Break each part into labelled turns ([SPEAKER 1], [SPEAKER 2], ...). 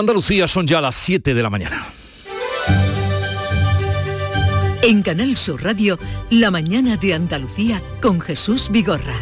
[SPEAKER 1] Andalucía son ya las 7 de la mañana.
[SPEAKER 2] En Canal Sur Radio, La mañana de Andalucía con Jesús Vigorra.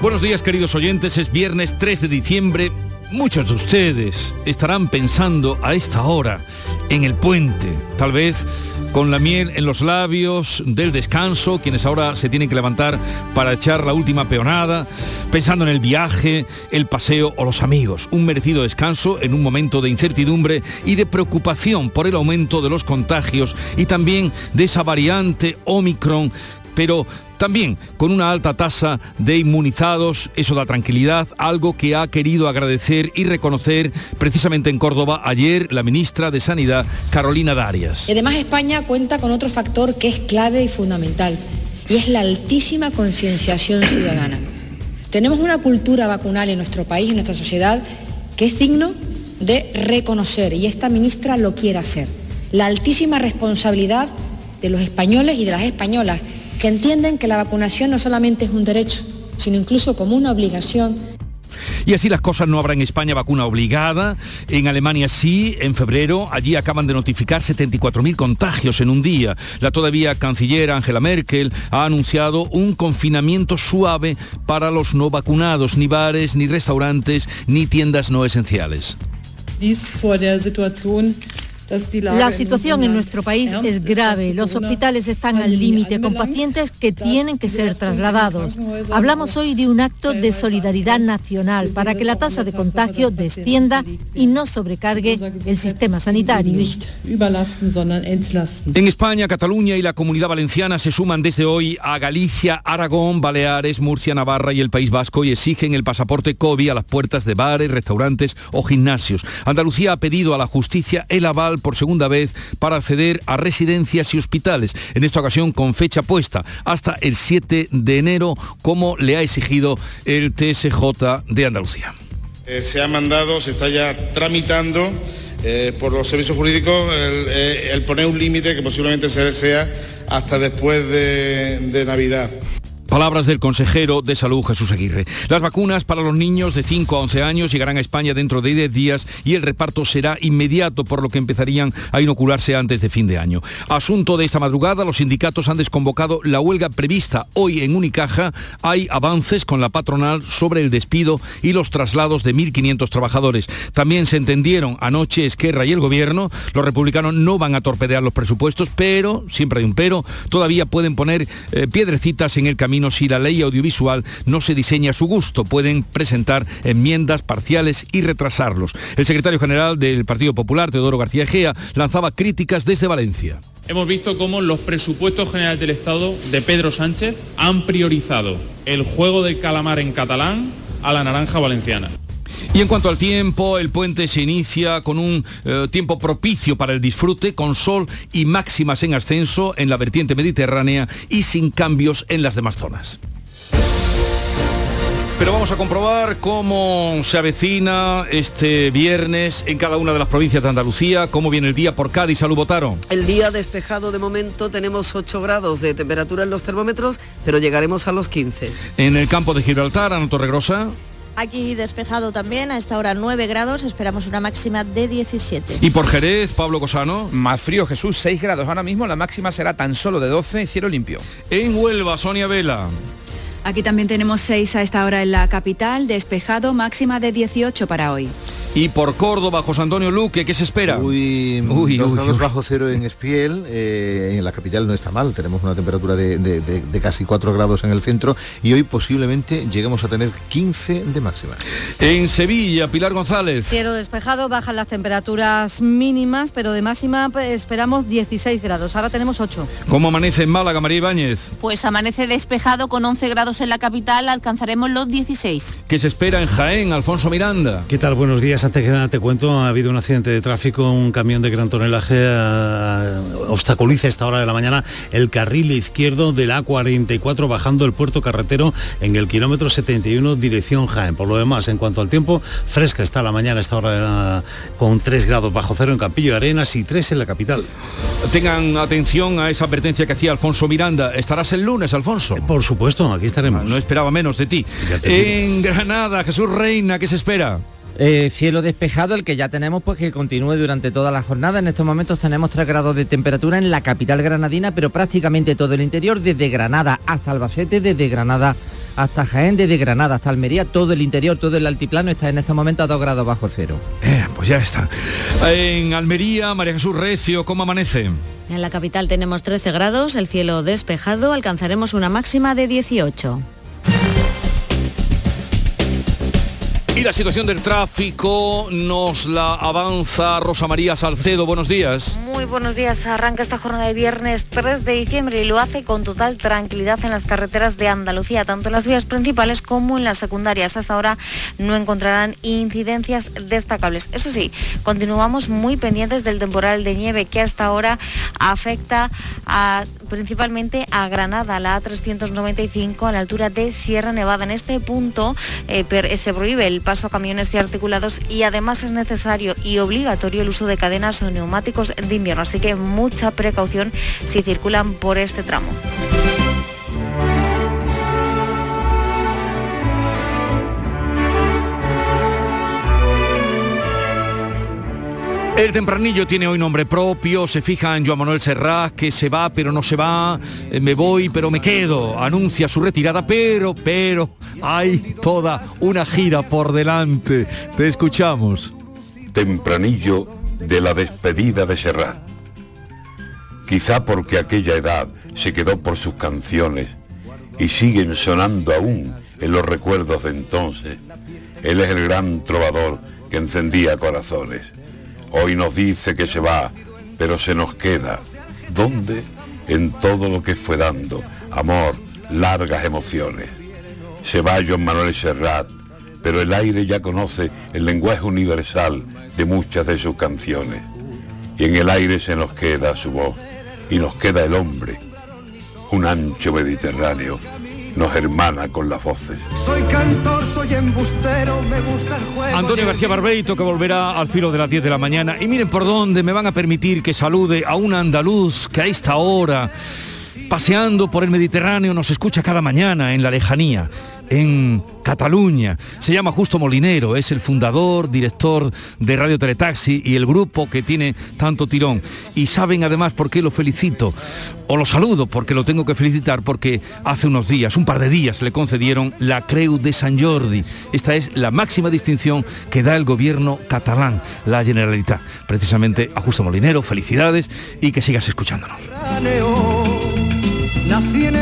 [SPEAKER 1] Buenos días queridos oyentes, es viernes 3 de diciembre. Muchos de ustedes estarán pensando a esta hora en el puente, tal vez con la miel en los labios del descanso, quienes ahora se tienen que levantar para echar la última peonada, pensando en el viaje, el paseo o los amigos. Un merecido descanso en un momento de incertidumbre y de preocupación por el aumento de los contagios y también de esa variante Omicron pero también con una alta tasa de inmunizados, eso da tranquilidad, algo que ha querido agradecer y reconocer precisamente en Córdoba ayer la ministra de Sanidad, Carolina Darias.
[SPEAKER 3] Además, España cuenta con otro factor que es clave y fundamental, y es la altísima concienciación ciudadana. Tenemos una cultura vacunal en nuestro país, en nuestra sociedad, que es digno de reconocer, y esta ministra lo quiere hacer. La altísima responsabilidad de los españoles y de las españolas que entienden que la vacunación no solamente es un derecho, sino incluso como una obligación
[SPEAKER 1] y así las cosas no habrá en España vacuna obligada, en Alemania sí, en febrero, allí acaban de notificar 74.000 contagios en un día. La todavía canciller Angela Merkel ha anunciado un confinamiento suave para los no vacunados, ni bares, ni restaurantes, ni tiendas no esenciales.
[SPEAKER 4] La situación en nuestro país es grave. Los hospitales están al límite con pacientes que tienen que ser trasladados. Hablamos hoy de un acto de solidaridad nacional para que la tasa de contagio descienda y no sobrecargue el sistema sanitario.
[SPEAKER 1] En España, Cataluña y la Comunidad Valenciana se suman desde hoy a Galicia, Aragón, Baleares, Murcia, Navarra y el País Vasco y exigen el pasaporte COVID a las puertas de bares, restaurantes o gimnasios. Andalucía ha pedido a la justicia el aval por segunda vez para acceder a residencias y hospitales, en esta ocasión con fecha puesta hasta el 7 de enero, como le ha exigido el TSJ de Andalucía.
[SPEAKER 5] Eh, se ha mandado, se está ya tramitando eh, por los servicios jurídicos el, eh, poner un límite que posiblemente se desea hasta después de Navidad.
[SPEAKER 1] Palabras del consejero de Salud Jesús Aguirre. Las vacunas para los niños de 5 a 11 años llegarán a España dentro de 10 días y el reparto será inmediato, por lo que empezarían a inocularse antes de fin de año. Asunto de esta madrugada, los sindicatos han desconvocado la huelga prevista hoy en Unicaja. Hay avances con la patronal sobre el despido y los traslados de 1.500 trabajadores. También se entendieron anoche Esquerra y el gobierno. Los republicanos no van a torpedear los presupuestos, pero, siempre hay un pero, todavía pueden poner eh, piedrecitas en el camino si la ley audiovisual no se diseña a su gusto. Pueden presentar enmiendas parciales y retrasarlos. El secretario general del Partido Popular, Teodoro García Egea, lanzaba críticas desde Valencia.
[SPEAKER 6] Hemos visto cómo los presupuestos generales del Estado de Pedro Sánchez han priorizado el juego del calamar en catalán a la naranja valenciana.
[SPEAKER 1] Y en cuanto al tiempo, el puente se inicia con un eh, tiempo propicio para el disfrute, con sol y máximas en ascenso en la vertiente mediterránea y sin cambios en las demás zonas. Pero vamos a comprobar cómo se avecina este viernes en cada una de las provincias de Andalucía, cómo viene el día por Cádiz. Salud, Botaro.
[SPEAKER 7] El día despejado de momento tenemos 8 grados de temperatura en los termómetros, pero llegaremos a los 15.
[SPEAKER 1] En el campo de Gibraltar, Ana Torregrosa.
[SPEAKER 8] Aquí despejado también, a esta hora 9 grados, esperamos una máxima de 17.
[SPEAKER 1] ¿Y por Jerez, Pablo Cosano?
[SPEAKER 9] Más frío, Jesús, 6 grados. Ahora mismo la máxima será tan solo de 12, cielo limpio.
[SPEAKER 1] En Huelva, Sonia Vela.
[SPEAKER 10] Aquí también tenemos 6 a esta hora en la capital, despejado, máxima de 18 para hoy.
[SPEAKER 1] Y por Córdoba, José Antonio Luque, ¿qué se espera?
[SPEAKER 11] Uy, uy, dos grados bajo cero en Espiel, eh, en la capital no está mal, tenemos una temperatura de, casi 4 grados en el centro y hoy posiblemente lleguemos a tener 15 de máxima.
[SPEAKER 1] En Sevilla, Pilar González.
[SPEAKER 4] Cielo despejado, bajan las temperaturas mínimas, pero de máxima pues, esperamos 16 grados, ahora tenemos 8.
[SPEAKER 1] ¿Cómo amanece en Málaga, María Ibáñez?
[SPEAKER 12] Pues amanece despejado con 11 grados en la capital, alcanzaremos los 16.
[SPEAKER 1] ¿Qué se espera en Jaén, Alfonso Miranda?
[SPEAKER 13] ¿Qué tal? Buenos días antes que nada te cuento, ha habido un accidente de tráfico, un camión de gran tonelaje eh, obstaculiza a esta hora de la mañana el carril izquierdo de la A44 bajando el puerto carretero en el kilómetro 71 dirección Jaén. Por lo demás, en cuanto al tiempo, fresca está la mañana a esta hora con 3 grados bajo cero en Campillo de Arenas y 3 en la capital.
[SPEAKER 1] Tengan atención a esa advertencia que hacía Alfonso Miranda. ¿Estarás el lunes, Alfonso?
[SPEAKER 13] Por supuesto, aquí estaremos.
[SPEAKER 1] No esperaba menos de ti. En Granada, Jesús Reina, ¿qué se espera?
[SPEAKER 14] Eh, cielo despejado, el que ya tenemos, pues que continúe durante toda la jornada. En estos momentos tenemos 3 grados de temperatura en la capital granadina, pero prácticamente todo el interior, desde Granada hasta Albacete, desde Granada hasta Jaén, desde Granada hasta Almería, todo el interior, todo el altiplano está en estos momentos a 2 grados bajo cero.
[SPEAKER 1] Eh, pues ya está. En Almería, María Jesús Recio, ¿cómo amanece?
[SPEAKER 15] En la capital tenemos 13 grados, el cielo despejado, alcanzaremos una máxima de 18.
[SPEAKER 1] Y la situación del tráfico nos la avanza Rosa María Salcedo. Buenos días.
[SPEAKER 16] Muy buenos días. Arranca esta jornada de viernes 3 de diciembre y lo hace con total tranquilidad en las carreteras de Andalucía, tanto en las vías principales como en las secundarias. Hasta ahora no encontrarán incidencias destacables. Eso sí, continuamos muy pendientes del temporal de nieve que hasta ahora afecta principalmente a Granada, la A395 a la altura de Sierra Nevada. En este punto eh, se prohíbe el paso a camiones y articulados y además es necesario y obligatorio el uso de cadenas o neumáticos de invierno, así que mucha precaución si circulan por este tramo.
[SPEAKER 1] El tempranillo tiene hoy nombre propio, se fija en Joan Manuel Serrat, que se va pero no se va, eh, me voy pero me quedo, anuncia su retirada, pero, pero, hay toda una gira por delante. Te escuchamos.
[SPEAKER 17] Tempranillo de la despedida de Serrat. Quizá porque aquella edad se quedó por sus canciones y siguen sonando aún en los recuerdos de entonces. Él es el gran trovador que encendía corazones Hoy nos dice que se va, pero se nos queda. ¿Dónde? En todo lo que fue dando. Amor, largas emociones. Se va John Manuel Serrat, pero el aire ya conoce el lenguaje universal de muchas de sus canciones. Y en el aire se nos queda su voz, y nos queda el hombre, un ancho Mediterráneo nos hermana con las voces. Soy cantor, soy
[SPEAKER 1] embustero, me gusta el juego. Antonio García Barbeito que volverá al filo de las 10 de la mañana. Y miren por dónde me van a permitir que salude a un andaluz que a esta hora, paseando por el Mediterráneo, nos escucha cada mañana en la lejanía en Cataluña. Se llama Justo Molinero, es el fundador, director de Radio Teletaxi y el grupo que tiene tanto tirón. Y saben además por qué lo felicito, o lo saludo porque lo tengo que felicitar, porque hace unos días, un par de días, le concedieron la Creu de San Jordi. Esta es la máxima distinción que da el gobierno catalán, la Generalitat. Precisamente a Justo Molinero, felicidades y que sigas escuchándonos.
[SPEAKER 18] Nothing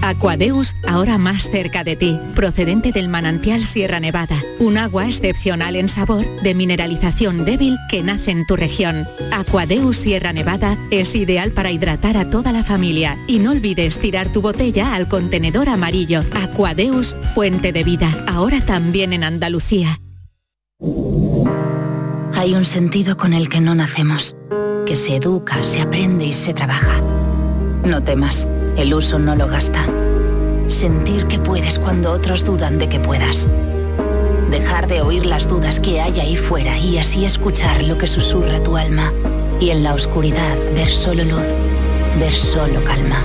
[SPEAKER 19] Aquadeus, ahora más cerca de ti, procedente del manantial Sierra Nevada, un agua excepcional en sabor, de mineralización débil que nace en tu región. Aquadeus Sierra Nevada es ideal para hidratar a toda la familia y no olvides tirar tu botella al contenedor amarillo. Aquadeus, fuente de vida, ahora también en Andalucía.
[SPEAKER 20] Hay un sentido con el que no nacemos, que se educa, se aprende y se trabaja. No temas. El uso no lo gasta. Sentir que puedes cuando otros dudan de que puedas. Dejar de oír las dudas que hay ahí fuera y así escuchar lo que susurra tu alma. Y en la oscuridad ver solo luz, ver solo calma.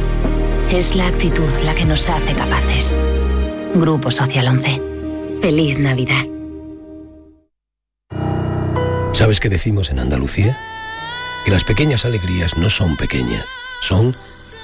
[SPEAKER 20] Es la actitud la que nos hace capaces. Grupo Social 11. Feliz Navidad.
[SPEAKER 21] ¿Sabes qué decimos en Andalucía? Que las pequeñas alegrías no son pequeñas, son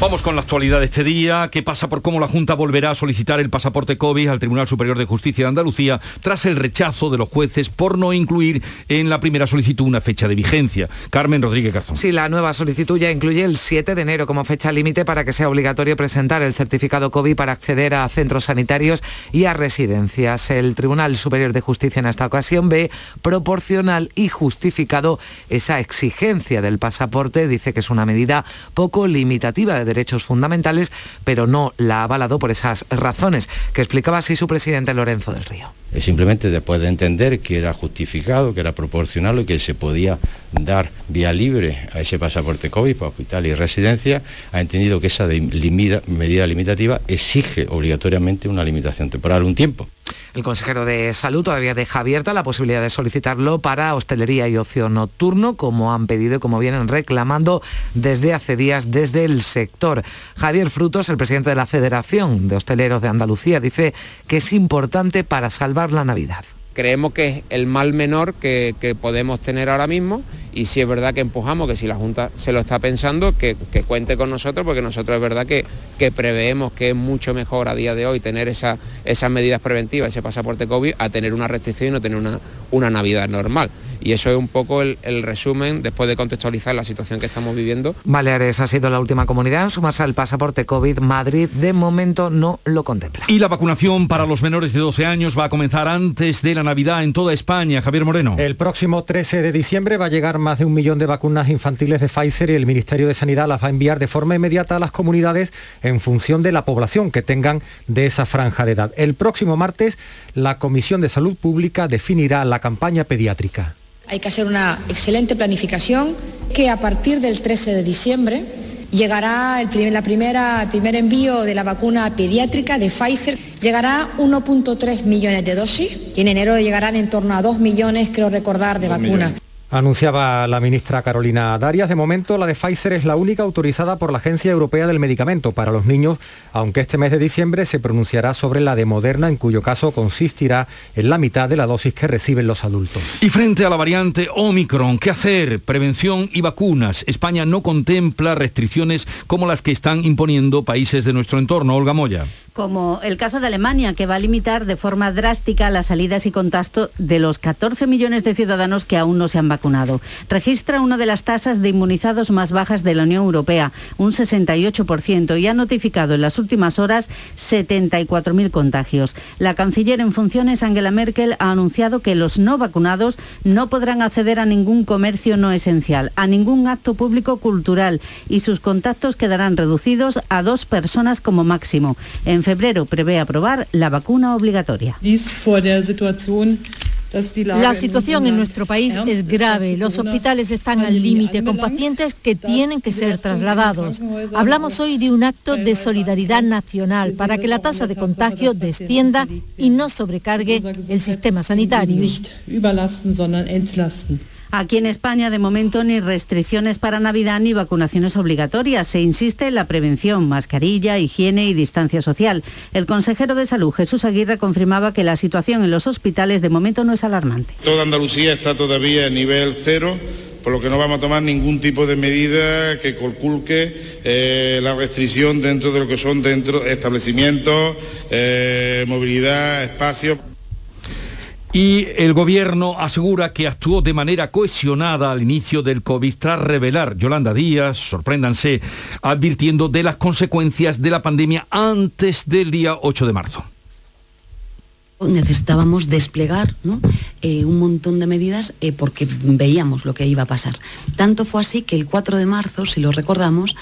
[SPEAKER 1] Vamos con la actualidad de este día. ¿Qué pasa por cómo la Junta volverá a solicitar el pasaporte COVID al Tribunal Superior de Justicia de Andalucía tras el rechazo de los jueces por no incluir en la primera solicitud una fecha de vigencia? Carmen Rodríguez Garzón.
[SPEAKER 22] Sí, la nueva solicitud ya incluye el 7 de enero como fecha límite para que sea obligatorio presentar el certificado COVID para acceder a centros sanitarios y a residencias. El Tribunal Superior de Justicia en esta ocasión ve proporcional y justificado esa exigencia del pasaporte. Dice que es una medida poco limitativa derechos fundamentales, pero no la ha avalado por esas razones, que explicaba así su presidente Lorenzo del Río.
[SPEAKER 23] Simplemente después de entender que era justificado, que era proporcional y que se podía dar vía libre a ese pasaporte COVID para hospital y residencia, ha entendido que esa medida limitativa exige obligatoriamente una limitación temporal, un tiempo.
[SPEAKER 22] El consejero de Salud todavía deja abierta la posibilidad de solicitarlo para hostelería y ocio nocturno, como han pedido y como vienen reclamando desde hace días desde el sector. Javier Frutos, el presidente de la Federación de Hosteleros de Andalucía, dice que es importante para salvar la Navidad
[SPEAKER 24] creemos que es el mal menor que, podemos tener ahora mismo y si es verdad que empujamos, que si la Junta se lo está pensando, que, cuente con nosotros, porque nosotros es verdad que, que, preveemos que es mucho mejor a día de hoy tener esa, esas medidas preventivas, ese pasaporte COVID, a tener una restricción y no tener una, una Navidad normal. Y eso es un poco el, resumen después de contextualizar la situación que estamos viviendo.
[SPEAKER 22] Baleares ha sido la última comunidad en sumarse al pasaporte COVID. Madrid de momento no lo contempla.
[SPEAKER 1] Y la vacunación para los menores de 12 años va a comenzar antes de la Navidad en toda España. Javier Moreno.
[SPEAKER 25] El próximo 13 de diciembre va a llegar más de un millón de vacunas infantiles de Pfizer y el Ministerio de Sanidad las va a enviar de forma inmediata a las comunidades en función de la población que tengan de esa franja de edad. El próximo martes la Comisión de Salud Pública definirá la campaña pediátrica.
[SPEAKER 26] Hay que hacer una excelente planificación que a partir del 13 de diciembre llegará el la primera, el primer envío de la vacuna pediátrica de Pfizer. Llegará 1.3 millones de dosis y en enero llegarán en torno a 2 millones, creo recordar, de vacunas.
[SPEAKER 25] Anunciaba la ministra Carolina Darias. De momento, la de Pfizer es la única autorizada por la Agencia Europea del Medicamento para los niños, aunque este mes de diciembre se pronunciará sobre la de Moderna, en cuyo caso consistirá en la mitad de la dosis que reciben los adultos.
[SPEAKER 1] Y frente a la variante Omicron, ¿qué hacer? Prevención y vacunas. España no contempla restricciones como las que están imponiendo países de nuestro entorno. Olga Moya
[SPEAKER 27] como el caso de Alemania, que va a limitar de forma drástica las salidas y contacto de los 14 millones de ciudadanos que aún no se han vacunado. Registra una de las tasas de inmunizados más bajas de la Unión Europea, un 68%, y ha notificado en las últimas horas 74.000 contagios. La canciller en funciones, Angela Merkel, ha anunciado que los no vacunados no podrán acceder a ningún comercio no esencial, a ningún acto público cultural, y sus contactos quedarán reducidos a dos personas como máximo. En febrero prevé aprobar la vacuna obligatoria.
[SPEAKER 4] La situación en nuestro país es grave. Los hospitales están al límite con pacientes que tienen que ser trasladados. Hablamos hoy de un acto de solidaridad nacional para que la tasa de contagio descienda y no sobrecargue el sistema sanitario.
[SPEAKER 27] Aquí en España, de momento, ni restricciones para Navidad ni vacunaciones obligatorias. Se insiste en la prevención, mascarilla, higiene y distancia social. El consejero de Salud, Jesús Aguirre, confirmaba que la situación en los hospitales de momento no es alarmante.
[SPEAKER 28] Toda Andalucía está todavía a nivel cero por lo que no vamos a tomar ningún tipo de medida que conculque eh, la restricción dentro de lo que son dentro establecimientos, eh, movilidad, espacios.
[SPEAKER 1] Y el gobierno asegura que actuó de manera cohesionada al inicio del COVID tras revelar, Yolanda Díaz, sorpréndanse, advirtiendo de las consecuencias de la pandemia antes del día 8 de marzo
[SPEAKER 29] necesitábamos desplegar eh, un montón de medidas eh, porque veíamos lo que iba a pasar. Tanto fue así que el 4 de marzo, si lo recordamos,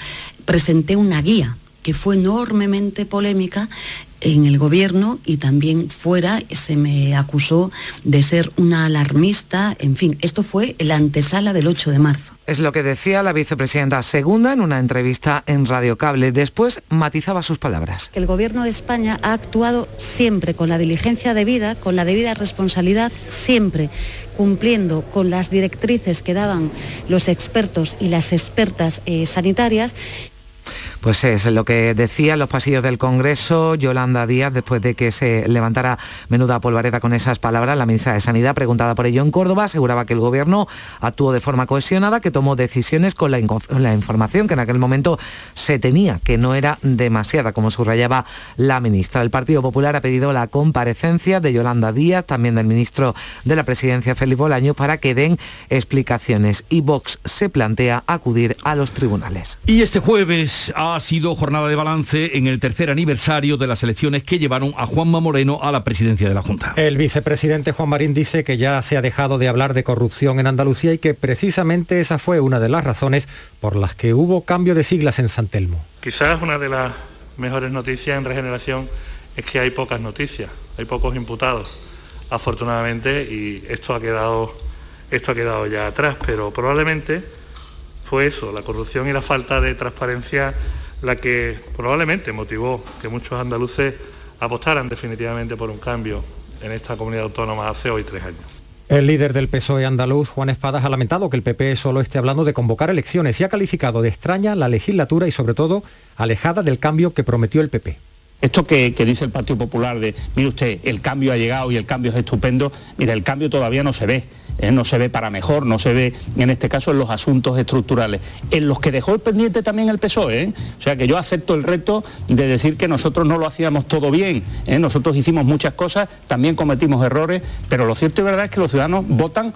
[SPEAKER 29] presenté una guía que fue enormemente polémica en el gobierno y también fuera se me acusó de ser una alarmista, en fin, esto fue la antesala del 8 de marzo.
[SPEAKER 22] Es lo que decía la vicepresidenta segunda en una entrevista en Radio Cable. Después matizaba sus palabras.
[SPEAKER 29] El gobierno de España ha actuado siempre con la diligencia debida, con la debida responsabilidad, siempre cumpliendo con las directrices que daban los expertos y las expertas eh, sanitarias
[SPEAKER 22] pues es lo que decía en los pasillos del Congreso Yolanda Díaz después de que se levantara menuda polvareda con esas palabras. La ministra de Sanidad, preguntada por ello en Córdoba, aseguraba que el Gobierno actuó de forma cohesionada, que tomó decisiones con la, información que en aquel momento se tenía, que no era demasiada, como subrayaba la ministra. El Partido Popular ha pedido la comparecencia de Yolanda Díaz, también del ministro de la Presidencia, Félix Bolaño, para que den explicaciones. Y Vox se plantea acudir a los tribunales.
[SPEAKER 1] Y este jueves ha sido jornada de balance en el tercer aniversario de las elecciones que llevaron a Juanma Moreno a la presidencia de la Junta.
[SPEAKER 25] El vicepresidente Juan Marín dice que ya se ha dejado de hablar de corrupción en Andalucía y que precisamente esa fue una de las razones por las que hubo cambio de siglas en San Telmo.
[SPEAKER 30] Quizás una de las mejores noticias en regeneración es que hay pocas noticias, hay pocos imputados, afortunadamente, y esto ha quedado, esto ha quedado ya atrás, pero probablemente fue eso, la corrupción y la falta de transparencia la que probablemente motivó que muchos andaluces apostaran definitivamente por un cambio en esta comunidad autónoma hace hoy tres años.
[SPEAKER 25] El líder del PSOE andaluz, Juan Espadas, ha lamentado que el PP solo esté hablando de convocar elecciones y ha calificado de extraña la legislatura y sobre todo alejada del cambio que prometió el PP.
[SPEAKER 31] Esto que, dice el Partido Popular de, mire usted, el cambio ha llegado y el cambio es estupendo, mira, el cambio todavía no se ve. ¿Eh? no se ve para mejor, no se ve en este caso en los asuntos estructurales, en los que dejó el pendiente también el PSOE. ¿eh? O sea que yo acepto el reto de decir que nosotros no lo hacíamos todo bien, ¿eh? nosotros hicimos muchas cosas, también cometimos errores, pero lo cierto y verdad es que los ciudadanos votan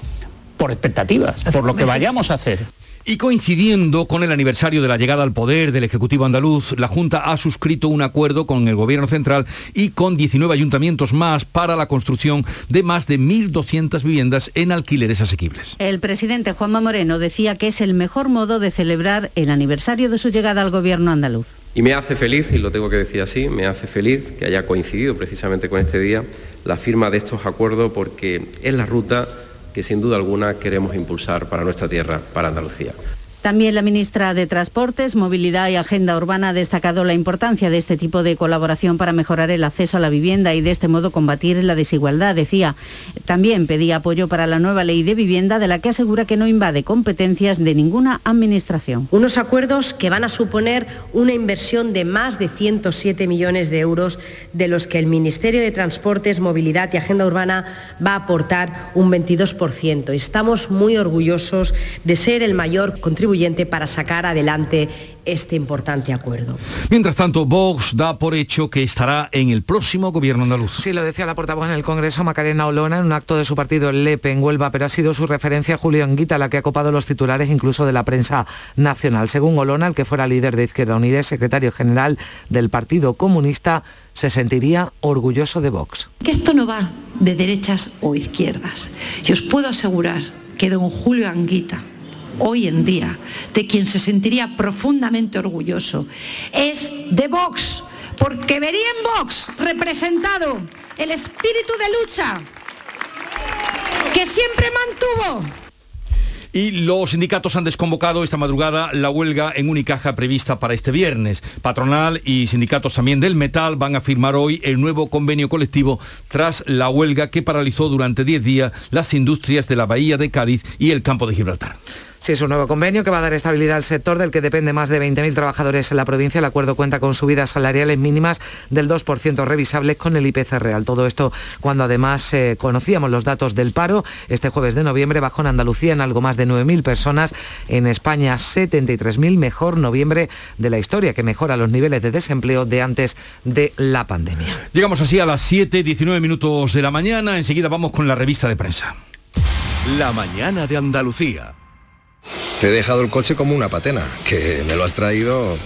[SPEAKER 31] por expectativas, por lo que vayamos a hacer.
[SPEAKER 1] Y coincidiendo con el aniversario de la llegada al poder del Ejecutivo andaluz, la Junta ha suscrito un acuerdo con el Gobierno Central y con 19 ayuntamientos más para la construcción de más de 1.200 viviendas en alquileres asequibles.
[SPEAKER 27] El presidente Juanma Moreno decía que es el mejor modo de celebrar el aniversario de su llegada al Gobierno andaluz.
[SPEAKER 32] Y me hace feliz, y lo tengo que decir así, me hace feliz que haya coincidido precisamente con este día la firma de estos acuerdos porque es la ruta que sin duda alguna queremos impulsar para nuestra tierra, para Andalucía.
[SPEAKER 27] También la ministra de Transportes, Movilidad y Agenda Urbana ha destacado la importancia de este tipo de colaboración para mejorar el acceso a la vivienda y de este modo combatir la desigualdad. Decía, también pedía apoyo para la nueva ley de vivienda de la que asegura que no invade competencias de ninguna administración.
[SPEAKER 33] Unos acuerdos que van a suponer una inversión de más de 107 millones de euros, de los que el Ministerio de Transportes, Movilidad y Agenda Urbana va a aportar un 22%. Estamos muy orgullosos de ser el mayor contribuyente para sacar adelante este importante acuerdo.
[SPEAKER 1] Mientras tanto, Vox da por hecho que estará en el próximo gobierno andaluz.
[SPEAKER 22] Sí, lo decía la portavoz en el Congreso, Macarena Olona, en un acto de su partido LEPE en Huelva, pero ha sido su referencia Julio Anguita la que ha copado los titulares incluso de la prensa nacional. Según Olona, el que fuera líder de Izquierda Unida y secretario general del Partido Comunista, se sentiría orgulloso de Vox.
[SPEAKER 34] Que esto no va de derechas o izquierdas. Y os puedo asegurar que don Julio Anguita hoy en día, de quien se sentiría profundamente orgulloso, es de Vox, porque vería en Vox representado el espíritu de lucha que siempre mantuvo
[SPEAKER 1] y los sindicatos han desconvocado esta madrugada la huelga en Unicaja prevista para este viernes. Patronal y sindicatos también del metal van a firmar hoy el nuevo convenio colectivo tras la huelga que paralizó durante 10 días las industrias de la Bahía de Cádiz y el campo de Gibraltar.
[SPEAKER 22] Sí, es un nuevo convenio que va a dar estabilidad al sector del que depende más de 20.000 trabajadores en la provincia. El acuerdo cuenta con subidas salariales mínimas del 2% revisables con el IPC real. Todo esto cuando además eh, conocíamos los datos del paro. Este jueves de noviembre bajó en Andalucía en algo más de 9.000 personas. En España 73.000, mejor noviembre de la historia, que mejora los niveles de desempleo de antes de la pandemia.
[SPEAKER 1] Llegamos así a las 7, 19 minutos de la mañana. Enseguida vamos con la revista de prensa.
[SPEAKER 21] La mañana de Andalucía.
[SPEAKER 35] Te he dejado el coche como una patena, que me lo has traído...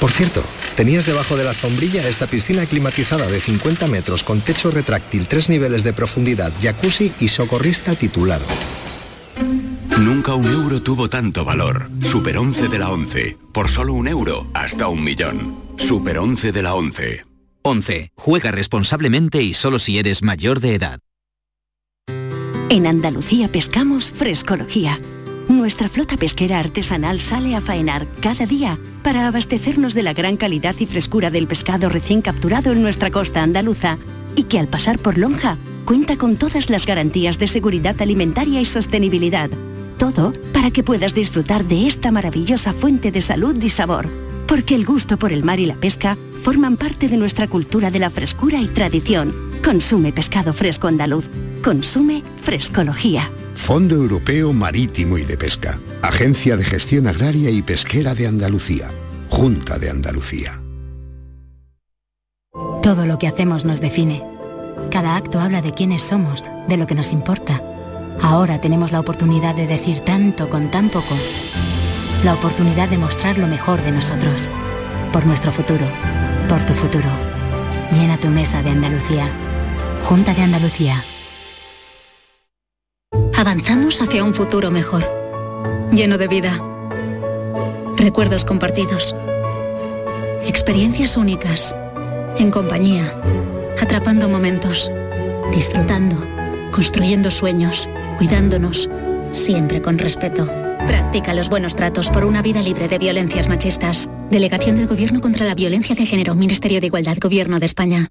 [SPEAKER 35] Por cierto, tenías debajo de la sombrilla esta piscina climatizada de 50 metros con techo retráctil, tres niveles de profundidad, jacuzzi y socorrista titulado.
[SPEAKER 21] Nunca un euro tuvo tanto valor. Super 11 de la 11. Por solo un euro, hasta un millón.
[SPEAKER 36] Super 11 de la 11.
[SPEAKER 37] 11. Juega responsablemente y solo si eres mayor de edad.
[SPEAKER 38] En Andalucía pescamos frescología. Nuestra flota pesquera artesanal sale a faenar cada día para abastecernos de la gran calidad y frescura del pescado recién capturado en nuestra costa andaluza y que al pasar por Lonja cuenta con todas las garantías de seguridad alimentaria y sostenibilidad. Todo para que puedas disfrutar de esta maravillosa fuente de salud y sabor. Porque el gusto por el mar y la pesca forman parte de nuestra cultura de la frescura y tradición. Consume pescado fresco andaluz. Consume frescología.
[SPEAKER 39] Fondo Europeo Marítimo y de Pesca. Agencia de Gestión Agraria y Pesquera de Andalucía. Junta de Andalucía.
[SPEAKER 40] Todo lo que hacemos nos define. Cada acto habla de quiénes somos, de lo que nos importa. Ahora tenemos la oportunidad de decir tanto con tan poco. La oportunidad de mostrar lo mejor de nosotros. Por nuestro futuro. Por tu futuro. Llena tu mesa de Andalucía. Junta de Andalucía.
[SPEAKER 41] Avanzamos hacia un futuro mejor. Lleno de vida. Recuerdos compartidos. Experiencias únicas. En compañía. Atrapando momentos. Disfrutando. Construyendo sueños. Cuidándonos. Siempre con respeto. Practica los buenos tratos por una vida libre de violencias machistas. Delegación del Gobierno contra la Violencia de Género. Ministerio de Igualdad. Gobierno de España.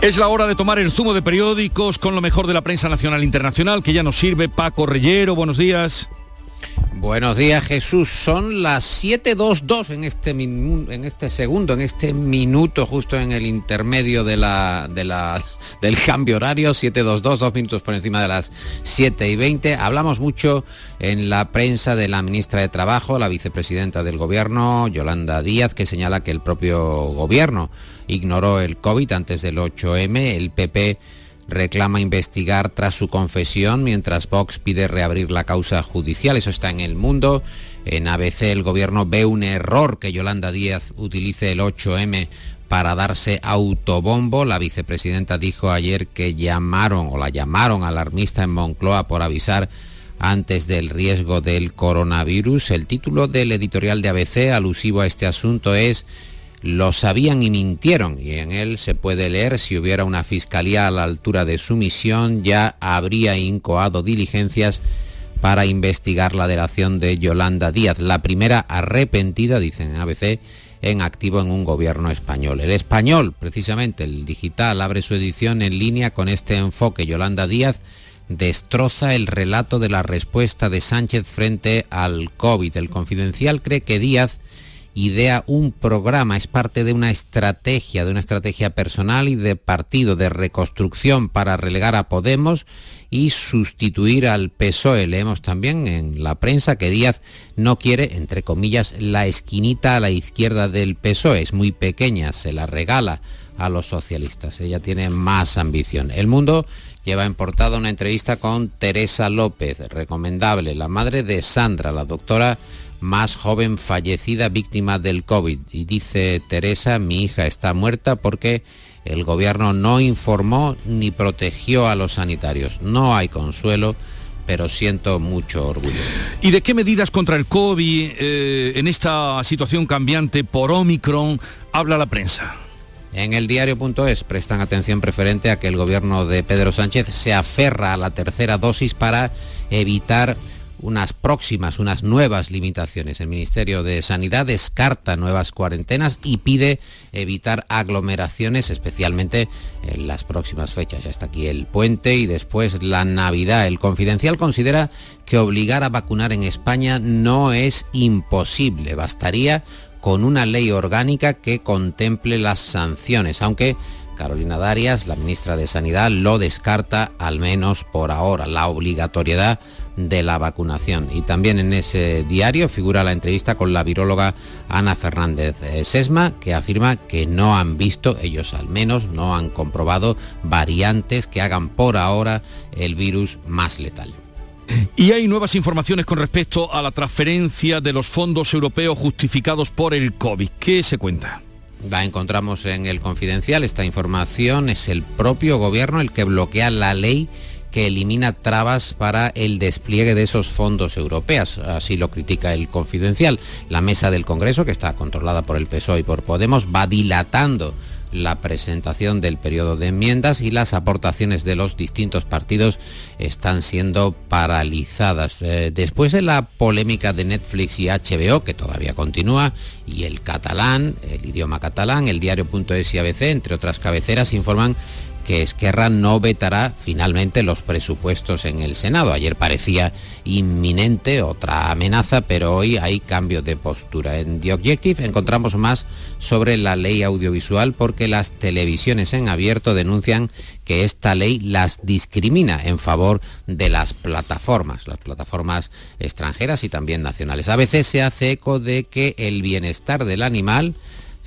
[SPEAKER 1] Es la hora de tomar el zumo de periódicos con lo mejor de la prensa nacional e internacional que ya nos sirve. Paco Reyero, buenos días.
[SPEAKER 42] Buenos días Jesús, son las 7.22 en este, en este segundo, en este minuto justo en el intermedio de la, de la, del cambio horario, 7.22, dos minutos por encima de las 7 y 20. Hablamos mucho en la prensa de la ministra de Trabajo, la vicepresidenta del Gobierno, Yolanda Díaz, que señala que el propio Gobierno ignoró el COVID antes del 8M, el PP reclama investigar tras su confesión, mientras Vox pide reabrir la causa judicial. Eso está en el mundo. En ABC el gobierno ve un error que Yolanda Díaz utilice el 8M para darse autobombo. La vicepresidenta dijo ayer que llamaron o la llamaron alarmista en Moncloa por avisar antes del riesgo del coronavirus. El título del editorial de ABC alusivo a este asunto es lo sabían y mintieron y en él se puede leer si hubiera una fiscalía a la altura de su misión ya habría incoado diligencias para investigar la delación de Yolanda Díaz, la primera arrepentida, dicen en ABC, en activo en un gobierno español. El español, precisamente, el digital, abre su edición en línea con este enfoque. Yolanda Díaz destroza el relato de la respuesta de Sánchez frente al COVID. El confidencial cree que Díaz idea un programa, es parte de una estrategia, de una estrategia personal y de partido de reconstrucción para relegar a Podemos y sustituir al PSOE. Leemos también en la prensa que Díaz no quiere, entre comillas, la esquinita a la izquierda del PSOE. Es muy pequeña, se la regala a los socialistas. Ella tiene más ambición. El mundo lleva en portada una entrevista con Teresa López, recomendable, la madre de Sandra, la doctora más joven fallecida víctima del COVID. Y dice Teresa, mi hija está muerta porque el gobierno no informó ni protegió a los sanitarios. No hay consuelo pero siento mucho orgullo.
[SPEAKER 1] ¿Y de qué medidas contra el COVID eh, en esta situación cambiante por Omicron habla la prensa?
[SPEAKER 42] En el diario.es prestan atención preferente a que el gobierno de Pedro Sánchez se aferra a la tercera dosis para evitar unas próximas, unas nuevas limitaciones. El Ministerio de Sanidad descarta nuevas cuarentenas y pide evitar aglomeraciones, especialmente en las próximas fechas. Ya está aquí el puente y después la Navidad. El Confidencial considera que obligar a vacunar en España no es imposible. Bastaría con una ley orgánica que contemple las sanciones, aunque Carolina Darias, la ministra de Sanidad, lo descarta al menos por ahora. La obligatoriedad de la vacunación. Y también en ese diario figura la entrevista con la viróloga Ana Fernández eh, Sesma, que afirma que no han visto, ellos al menos, no han comprobado variantes que hagan por ahora el virus más letal.
[SPEAKER 1] Y hay nuevas informaciones con respecto a la transferencia de los fondos europeos justificados por el COVID. ¿Qué se cuenta?
[SPEAKER 42] La encontramos en el confidencial. Esta información es el propio gobierno el que bloquea la ley que elimina trabas para el despliegue de esos fondos europeos. Así lo critica el confidencial. La mesa del Congreso, que está controlada por el PSOE y por Podemos, va dilatando la presentación del periodo de enmiendas y las aportaciones de los distintos partidos están siendo paralizadas. Eh, después de la polémica de Netflix y HBO, que todavía continúa, y el catalán, el idioma catalán, el diario.es y ABC, entre otras cabeceras, informan que Esquerra no vetará finalmente los presupuestos en el Senado. Ayer parecía inminente otra amenaza, pero hoy hay cambio de postura. En The Objective encontramos más sobre la ley audiovisual porque las televisiones en abierto denuncian que esta ley las discrimina en favor de las plataformas, las plataformas extranjeras y también nacionales. A veces se hace eco de que el bienestar del animal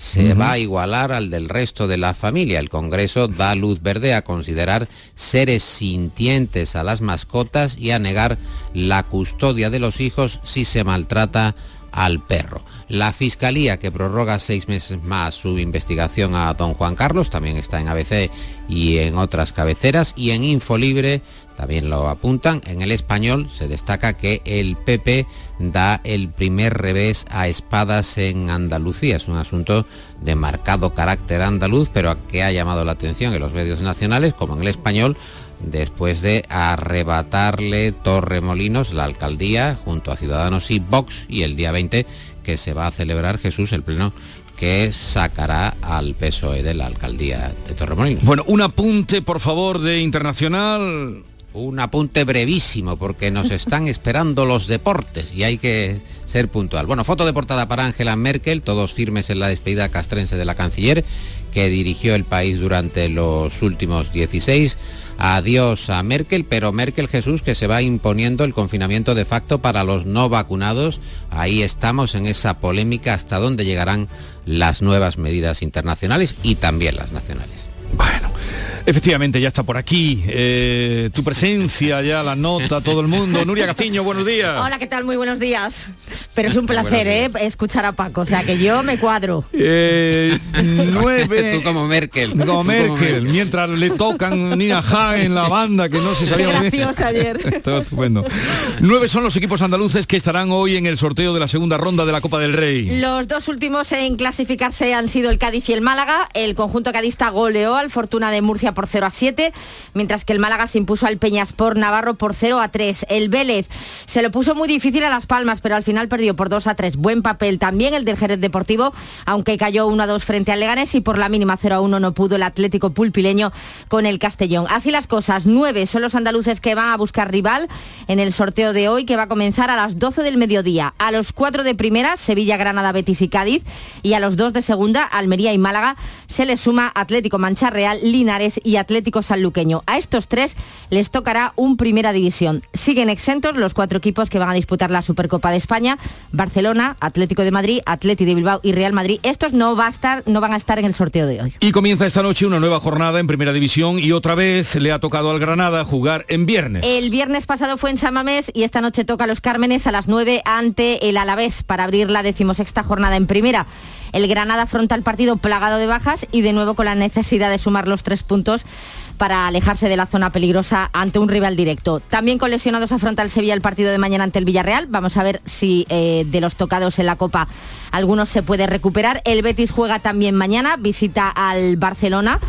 [SPEAKER 42] se va a igualar al del resto de la familia. El Congreso da luz verde a considerar seres sintientes a las mascotas y a negar la custodia de los hijos si se maltrata al perro. La Fiscalía, que prorroga seis meses más su investigación a don Juan Carlos, también está en ABC y en otras cabeceras, y en Infolibre también lo apuntan. En el español se destaca que el PP da el primer revés a espadas en Andalucía. Es un asunto de marcado carácter andaluz, pero que ha llamado la atención en los medios nacionales, como en el español, después de arrebatarle Torremolinos la alcaldía junto a Ciudadanos y Vox y el día 20 que se va a celebrar Jesús el pleno que sacará al PSOE de la alcaldía de Torremolinos.
[SPEAKER 1] Bueno, un apunte por favor de Internacional
[SPEAKER 42] un apunte brevísimo porque nos están esperando los deportes y hay que ser puntual. Bueno, foto de portada para Angela Merkel, todos firmes en la despedida castrense de la canciller que dirigió el país durante los últimos 16. Adiós a Merkel, pero Merkel Jesús que se va imponiendo el confinamiento de facto para los no vacunados. Ahí estamos en esa polémica hasta dónde llegarán las nuevas medidas internacionales y también las nacionales.
[SPEAKER 1] Bueno. Efectivamente, ya está por aquí. Eh, tu presencia, ya la nota, todo el mundo. Nuria Castiño, buenos días.
[SPEAKER 43] Hola, ¿qué tal? Muy buenos días. Pero es un placer, ¿eh? Escuchar a Paco. O sea, que yo me cuadro.
[SPEAKER 1] Eh, nueve...
[SPEAKER 42] Tú como Merkel.
[SPEAKER 1] Como Merkel, mientras le tocan Nina Ha en la banda, que no se sabía
[SPEAKER 43] Qué gracioso ayer.
[SPEAKER 1] Todo estupendo. Nueve son los equipos andaluces que estarán hoy en el sorteo de la segunda ronda de la Copa del Rey.
[SPEAKER 43] Los dos últimos en clasificarse han sido el Cádiz y el Málaga. El conjunto cadista goleó Fortuna de Murcia por 0 a 7, mientras que el Málaga se impuso al Peñaspor Navarro por 0 a 3. El Vélez se lo puso muy difícil a Las Palmas, pero al final perdió por 2 a 3. Buen papel también el del Jerez Deportivo, aunque cayó 1 a 2 frente al Leganés y por la mínima 0 a 1 no pudo el Atlético Pulpileño con el Castellón. Así las cosas, 9 son los andaluces que van a buscar rival en el sorteo de hoy que va a comenzar a las 12 del mediodía. A los 4 de primera, Sevilla, Granada, Betis y Cádiz, y a los 2 de segunda, Almería y Málaga, se les suma Atlético Mancha Real, Linares y Atlético Sanluqueño. A estos tres les tocará un primera división. Siguen exentos los cuatro equipos que van a disputar la Supercopa de España, Barcelona, Atlético de Madrid, Atlético de Bilbao y Real Madrid. Estos no, va a estar, no van a estar en el sorteo de hoy.
[SPEAKER 1] Y comienza esta noche una nueva jornada en primera división y otra vez le ha tocado al Granada jugar en viernes.
[SPEAKER 43] El viernes pasado fue en San Mamés y esta noche toca a los Cármenes a las 9 ante el Alavés para abrir la decimosexta jornada en primera. El Granada afronta el partido plagado de bajas y de nuevo con la necesidad de sumar los tres puntos para alejarse de la zona peligrosa ante un rival directo. También con lesionados afronta el Sevilla el partido de mañana ante el Villarreal. Vamos a ver si eh, de los tocados en la Copa algunos se puede recuperar. El Betis juega también mañana, visita al Barcelona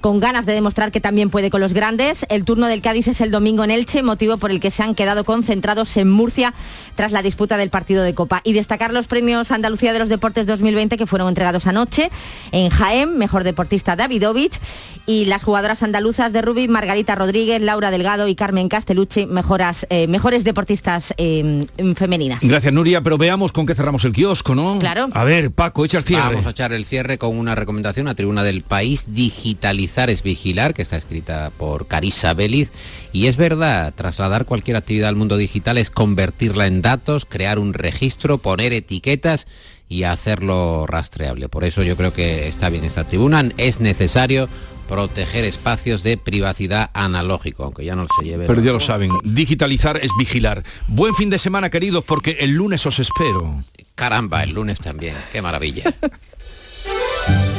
[SPEAKER 43] con ganas de demostrar que también puede con los grandes. El turno del Cádiz es el domingo en Elche, motivo por el que se han quedado concentrados en Murcia tras la disputa del partido de Copa. Y destacar los premios Andalucía de los Deportes 2020 que fueron entregados anoche en Jaén, mejor deportista Davidovich, y las jugadoras andaluzas de rugby Margarita Rodríguez, Laura Delgado y Carmen Castellucci, mejoras, eh, mejores deportistas eh, femeninas.
[SPEAKER 1] Gracias Nuria, pero veamos con qué cerramos el kiosco, ¿no?
[SPEAKER 43] Claro.
[SPEAKER 1] A ver, Paco, echa el cierre.
[SPEAKER 42] Vamos a echar el cierre con una recomendación a Tribuna del País, digitalizar es vigilar, que está escrita por Carissa Beliz. Y es verdad, trasladar cualquier actividad al mundo digital es convertirla en datos, crear un registro, poner etiquetas y hacerlo rastreable. Por eso yo creo que está bien esta tribuna. Es necesario proteger espacios de privacidad analógico, aunque ya no se lleve.
[SPEAKER 1] Pero ya lo saben, digitalizar es vigilar. Buen fin de semana, queridos, porque el lunes os espero.
[SPEAKER 42] Caramba, el lunes también. Qué maravilla.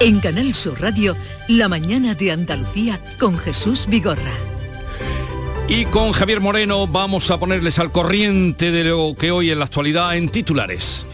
[SPEAKER 44] En Canal Sur Radio, La mañana de Andalucía con Jesús Vigorra.
[SPEAKER 1] Y con Javier Moreno vamos a ponerles al corriente de lo que hoy en la actualidad en titulares.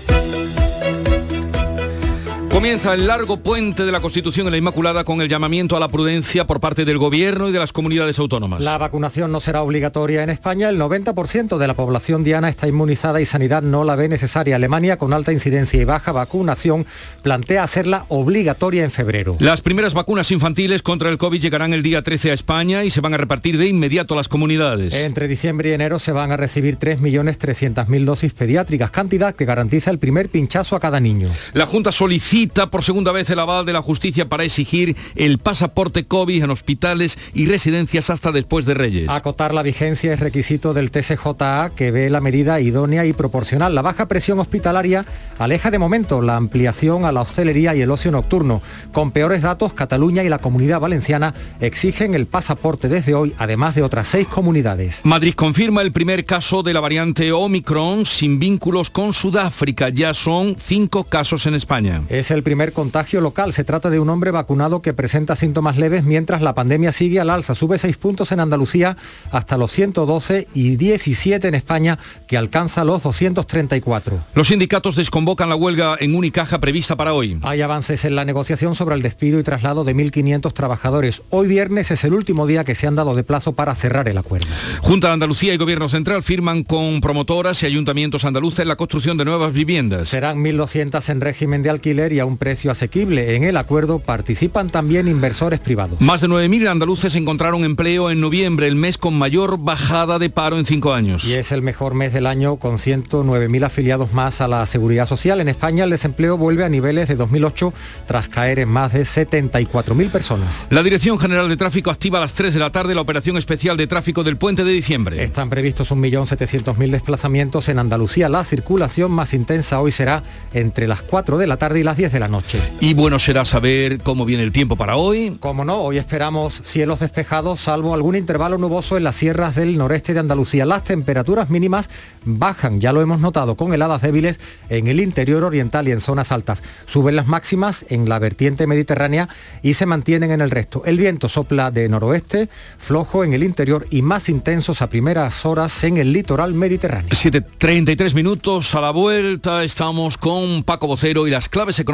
[SPEAKER 1] Comienza el largo puente de la Constitución en la Inmaculada con el llamamiento a la prudencia por parte del Gobierno y de las comunidades autónomas.
[SPEAKER 25] La vacunación no será obligatoria en España. El 90% de la población diana está inmunizada y Sanidad no la ve necesaria. Alemania, con alta incidencia y baja vacunación, plantea hacerla obligatoria en febrero.
[SPEAKER 1] Las primeras vacunas infantiles contra el COVID llegarán el día 13 a España y se van a repartir de inmediato a las comunidades.
[SPEAKER 25] Entre diciembre y enero se van a recibir 3.300.000 dosis pediátricas, cantidad que garantiza el primer pinchazo a cada niño.
[SPEAKER 1] La Junta solicita por segunda vez el aval de la justicia para exigir el pasaporte COVID en hospitales y residencias hasta después de Reyes.
[SPEAKER 25] Acotar la vigencia es requisito del TSJA que ve la medida idónea y proporcional. La baja presión hospitalaria aleja de momento la ampliación a la hostelería y el ocio nocturno. Con peores datos, Cataluña y la Comunidad Valenciana exigen el pasaporte desde hoy, además de otras seis comunidades.
[SPEAKER 1] Madrid confirma el primer caso de la variante Omicron sin vínculos con Sudáfrica. Ya son cinco casos en España.
[SPEAKER 25] Es el primer contagio local. Se trata de un hombre vacunado que presenta síntomas leves mientras la pandemia sigue al alza. Sube seis puntos en Andalucía hasta los 112 y 17 en España, que alcanza los 234.
[SPEAKER 1] Los sindicatos desconvocan la huelga en Unicaja prevista para hoy.
[SPEAKER 25] Hay avances en la negociación sobre el despido y traslado de 1.500 trabajadores. Hoy viernes es el último día que se han dado de plazo para cerrar el acuerdo.
[SPEAKER 1] Junta de Andalucía y Gobierno Central firman con promotoras y ayuntamientos andaluces la construcción de nuevas viviendas.
[SPEAKER 25] Serán 1.200 en régimen de alquiler y a un precio asequible. En el acuerdo participan también inversores privados.
[SPEAKER 1] Más de 9.000 andaluces encontraron empleo en noviembre, el mes con mayor bajada de paro en cinco años.
[SPEAKER 25] Y es el mejor mes del año con 109.000 afiliados más a la seguridad social. En España el desempleo vuelve a niveles de 2008 tras caer en más de 74.000 personas.
[SPEAKER 1] La Dirección General de Tráfico activa a las 3 de la tarde la operación especial de tráfico del puente de diciembre.
[SPEAKER 25] Están previstos 1.700.000 desplazamientos en Andalucía. La circulación más intensa hoy será entre las 4 de la tarde y las 10 de la noche.
[SPEAKER 1] Y bueno será saber cómo viene el tiempo para hoy.
[SPEAKER 25] Como no, hoy esperamos cielos despejados, salvo algún intervalo nuboso en las sierras del noreste de Andalucía. Las temperaturas mínimas bajan, ya lo hemos notado, con heladas débiles en el interior oriental y en zonas altas. Suben las máximas en la vertiente mediterránea y se mantienen en el resto. El viento sopla de noroeste, flojo en el interior y más intensos a primeras horas en el litoral mediterráneo.
[SPEAKER 1] 7.33 minutos a la vuelta, estamos con Paco Vocero y las claves económicas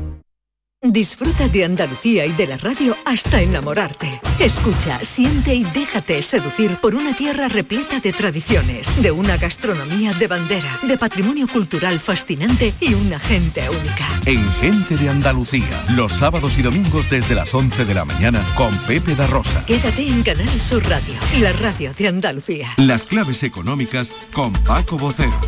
[SPEAKER 44] Disfruta de Andalucía y de la radio hasta enamorarte. Escucha, siente y déjate seducir por una tierra repleta de tradiciones, de una gastronomía de bandera, de patrimonio cultural fascinante y una gente única.
[SPEAKER 45] En Gente de Andalucía, los sábados y domingos desde las 11 de la mañana con Pepe da Rosa.
[SPEAKER 44] Quédate en Canal Sur Radio, la radio de Andalucía.
[SPEAKER 45] Las claves económicas con Paco Vocero.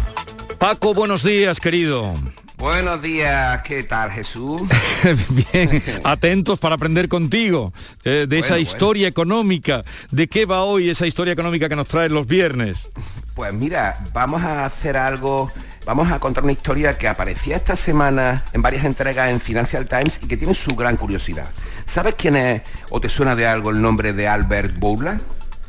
[SPEAKER 1] Paco, buenos días, querido.
[SPEAKER 46] Buenos días, ¿qué tal Jesús?
[SPEAKER 1] Bien, atentos para aprender contigo eh, de esa
[SPEAKER 46] Bueno,
[SPEAKER 1] historia económica. ¿De qué va hoy esa historia económica que nos trae los viernes?
[SPEAKER 46] Pues mira, vamos a hacer algo, vamos a contar una historia que aparecía esta semana en varias entregas en Financial Times y que tiene su gran curiosidad. ¿Sabes quién es o te suena de algo el nombre de Albert Bourla?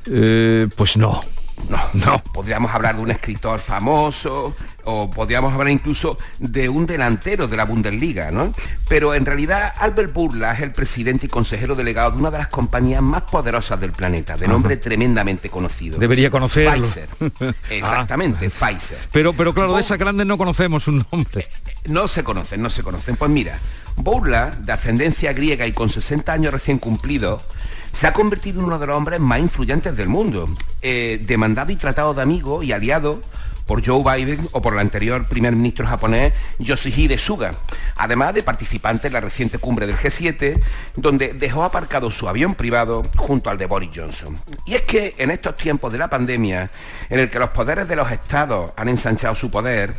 [SPEAKER 1] Eh, pues no.
[SPEAKER 46] No, no. Podríamos hablar de un escritor famoso o podríamos hablar incluso de un delantero de la Bundesliga, ¿no? Pero en realidad Albert Bourla es el presidente y consejero delegado de una de las compañías más poderosas del planeta, de nombre tremendamente conocido.
[SPEAKER 1] Debería conocerlo.
[SPEAKER 46] Pfizer. Exactamente, Pfizer.
[SPEAKER 1] Pero, pero claro, de esas grandes no conocemos sus nombres.
[SPEAKER 46] No se conocen, no se conocen. Pues mira, Bourla, de ascendencia griega y con 60 años recién cumplidos, se ha convertido en uno de los hombres más influyentes del mundo, eh, demandado y tratado de amigo y aliado por Joe Biden o por el anterior primer ministro japonés Yoshihide Suga, además de participante en la reciente cumbre del G7, donde dejó aparcado su avión privado junto al de Boris Johnson. Y es que en estos tiempos de la pandemia, en el que los poderes de los estados han ensanchado su poder,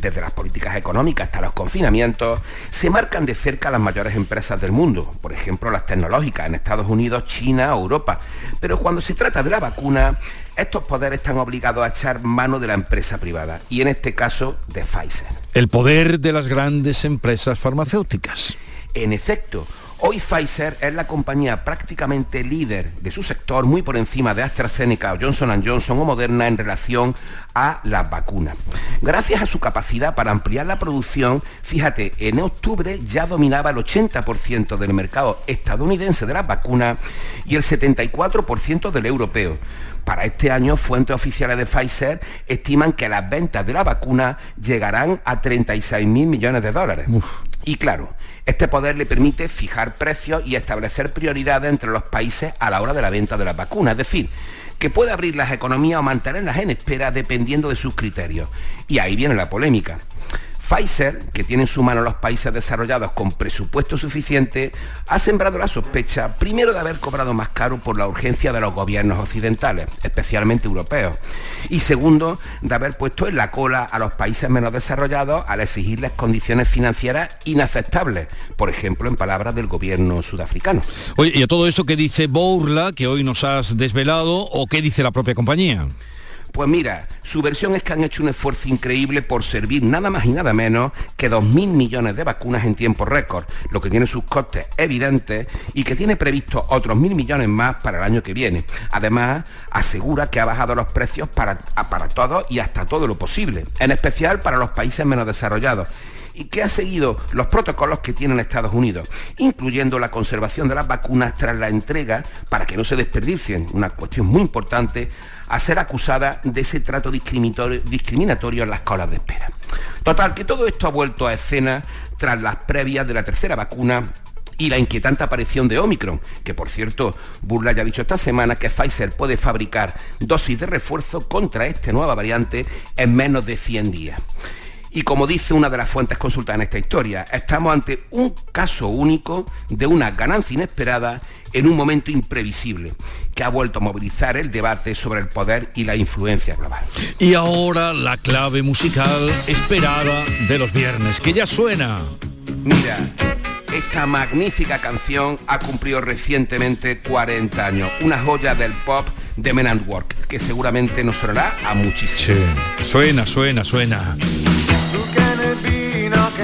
[SPEAKER 46] desde las políticas económicas hasta los confinamientos, se marcan de cerca las mayores empresas del mundo, por ejemplo las tecnológicas en Estados Unidos, China o Europa. Pero cuando se trata de la vacuna, estos poderes están obligados a echar mano de la empresa privada, y en este caso de Pfizer.
[SPEAKER 1] El poder de las grandes empresas farmacéuticas.
[SPEAKER 46] En efecto, hoy Pfizer es la compañía prácticamente líder de su sector, muy por encima de AstraZeneca, Johnson Johnson o Moderna en relación a las vacunas. Gracias a su capacidad para ampliar la producción, fíjate, en octubre ya dominaba el 80% del mercado estadounidense de las vacunas y el 74% del europeo. Para este año, fuentes oficiales de Pfizer estiman que las ventas de la vacuna llegarán a 36 mil millones de dólares. Y claro, este poder le permite fijar precios y establecer prioridades entre los países a la hora de la venta de las vacunas. Es decir, que puede abrir las economías o mantenerlas en espera dependiendo de sus criterios. Y ahí viene la polémica. Pfizer, que tiene en su mano los países desarrollados con presupuesto suficiente, ha sembrado la sospecha, primero de haber cobrado más caro por la urgencia de los gobiernos occidentales, especialmente europeos, y segundo, de haber puesto en la cola a los países menos desarrollados al exigirles condiciones financieras inaceptables, por ejemplo, en palabras del gobierno sudafricano.
[SPEAKER 1] Oye, ¿y a todo eso qué dice Bourla, que hoy nos has desvelado, o qué dice la propia compañía?
[SPEAKER 46] Pues mira, su versión es que han hecho un esfuerzo increíble por servir nada más y nada menos que 2.000 millones de vacunas en tiempo récord, lo que tiene sus costes evidentes y que tiene previsto otros mil millones más para el año que viene. Además, asegura que ha bajado los precios para, para todos y hasta todo lo posible, en especial para los países menos desarrollados y que ha seguido los protocolos que tienen Estados Unidos, incluyendo la conservación de las vacunas tras la entrega para que no se desperdicien, una cuestión muy importante, a ser acusada de ese trato discriminatorio, en las colas de espera. Total, que todo esto ha vuelto a escena tras las previas de la tercera vacuna y la inquietante aparición de Omicron, que por cierto, Burla ya ha dicho esta semana que Pfizer puede fabricar dosis de refuerzo contra esta nueva variante en menos de 100 días. Y como dice una de las fuentes consultadas en esta historia, estamos ante un caso único de una ganancia inesperada en un momento imprevisible, que ha vuelto a movilizar el debate sobre el poder y la influencia global.
[SPEAKER 1] Y ahora la clave musical esperada de los viernes, que ya suena.
[SPEAKER 46] Mira, esta magnífica canción ha cumplido recientemente 40 años, una joya del pop de Men and Work, que seguramente nos sonará a muchísimo.
[SPEAKER 1] Sí, suena, suena, suena. A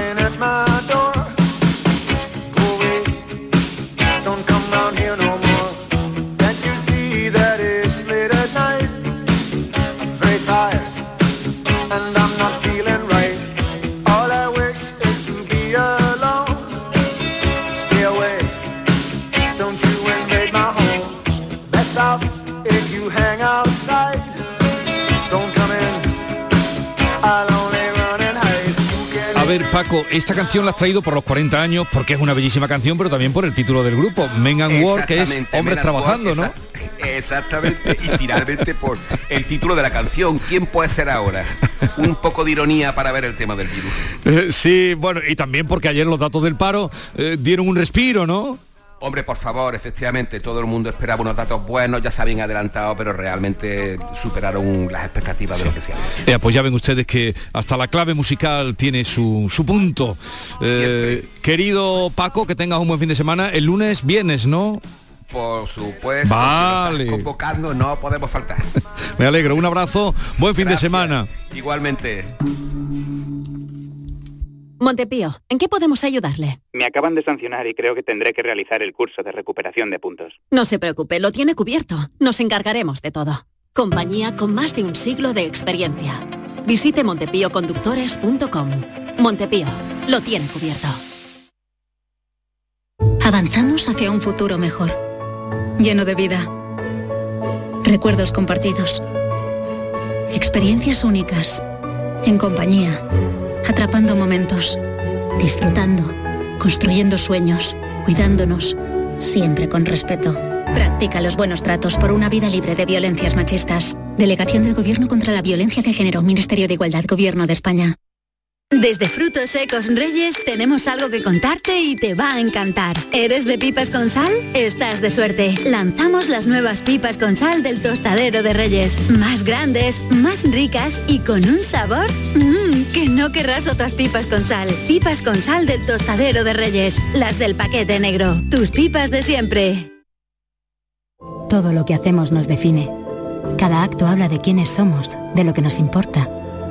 [SPEAKER 1] Paco, esta canción la has traído por los 40 años porque es una bellísima canción, pero también por el título del grupo, Men and Work, que es hombres trabajando, ¿no?
[SPEAKER 46] exa- Exactamente, y finalmente por el título de la canción, ¿quién puede ser ahora? Un poco de ironía para ver el tema del virus.
[SPEAKER 1] Eh, sí, bueno, y también porque ayer los datos del paro eh, dieron un respiro, ¿no?
[SPEAKER 46] Hombre, por favor, efectivamente, todo el mundo esperaba unos datos buenos, ya se habían adelantado, pero realmente superaron las expectativas de lo que se
[SPEAKER 1] eh, pues ya ven ustedes que hasta la clave musical tiene su, su punto. Eh, querido Paco, que tengas un buen fin de semana. El lunes, viernes, ¿no?
[SPEAKER 46] Por supuesto.
[SPEAKER 1] Vale.
[SPEAKER 46] convocando, no podemos faltar.
[SPEAKER 1] Me alegro. Un abrazo. Buen fin de semana.
[SPEAKER 46] Igualmente.
[SPEAKER 19] Montepío, ¿en qué podemos ayudarle?
[SPEAKER 47] Me acaban de sancionar y creo que tendré que realizar el curso de recuperación de puntos.
[SPEAKER 19] No se preocupe, lo tiene cubierto. Nos encargaremos de todo. Compañía con más de un siglo de experiencia. Visite montepíoconductores.com. Montepío, lo tiene cubierto.
[SPEAKER 48] Avanzamos hacia un futuro mejor, lleno de vida, recuerdos compartidos, experiencias únicas, en compañía atrapando momentos, disfrutando, construyendo sueños, cuidándonos, siempre con respeto. Practica los buenos tratos por una vida libre de violencias machistas. Delegación del Gobierno contra la Violencia de Género, Ministerio de Igualdad, Gobierno de España.
[SPEAKER 49] Desde Frutos Secos Reyes tenemos algo que contarte y te va a encantar. ¿Eres de pipas con sal? Estás de suerte. Lanzamos las nuevas pipas con sal del tostadero de Reyes. Más grandes, más ricas y con un sabor mmm, que no querrás otras pipas con sal. Pipas con sal del tostadero de Reyes. Las del paquete negro. Tus pipas de siempre.
[SPEAKER 40] Todo lo que hacemos nos define. Cada acto habla de quiénes somos, de lo que nos importa.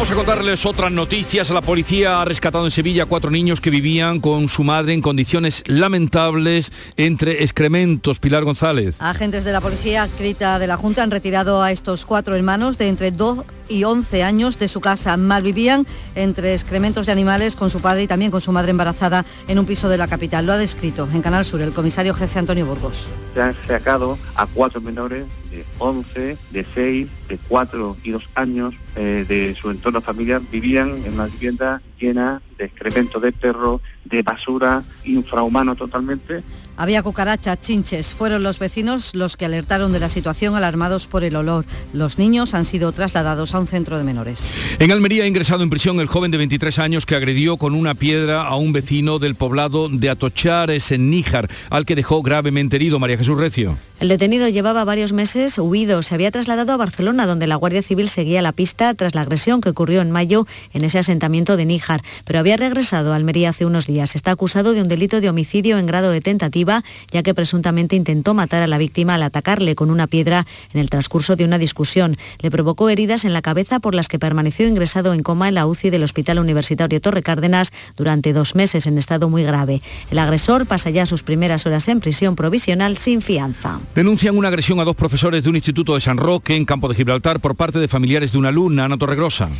[SPEAKER 1] Vamos a contarles otras noticias. La policía ha rescatado en Sevilla cuatro niños que vivían con su madre en condiciones lamentables entre excrementos. Pilar González.
[SPEAKER 50] Agentes de la policía adscrita de la Junta han retirado a estos cuatro hermanos de entre 2 y 11 años de su casa. Malvivían entre excrementos de animales con su padre y también con su madre embarazada en un piso de la capital. Lo ha descrito en Canal Sur el comisario jefe Antonio Burgos.
[SPEAKER 51] Se han sacado a cuatro menores de 11, de 6, de 4 y 2 años eh, de su entorno familiar. Vivían en una vivienda llena de excrementos de perro, de basura, infrahumano totalmente.
[SPEAKER 50] Había cucarachas, chinches. Fueron los vecinos los que alertaron de la situación alarmados por el olor. Los niños han sido trasladados a un centro de menores.
[SPEAKER 1] En Almería ha ingresado en prisión el joven de 23 años que agredió con una piedra a un vecino del poblado de Atochares, en Níjar, al que dejó gravemente herido María Jesús Recio.
[SPEAKER 50] El detenido llevaba varios meses huido. Se había trasladado a Barcelona, donde la Guardia Civil seguía la pista tras la agresión que ocurrió en mayo en ese asentamiento de Níjar, pero había regresado a Almería hace unos días. Está acusado de un delito de homicidio en grado de tentativa, ya que presuntamente intentó matar a la víctima al atacarle con una piedra en el transcurso de una discusión. Le provocó heridas en la cabeza por las que permaneció ingresado en coma en la UCI del Hospital Universitario Torre Cárdenas durante dos meses en estado muy grave. El agresor pasa ya sus primeras horas en prisión provisional sin fianza.
[SPEAKER 1] Denuncian una agresión a dos profesores de un instituto de San Roque en Campo de Gibraltar por parte de familiares de una alumna, Ana Torregrosa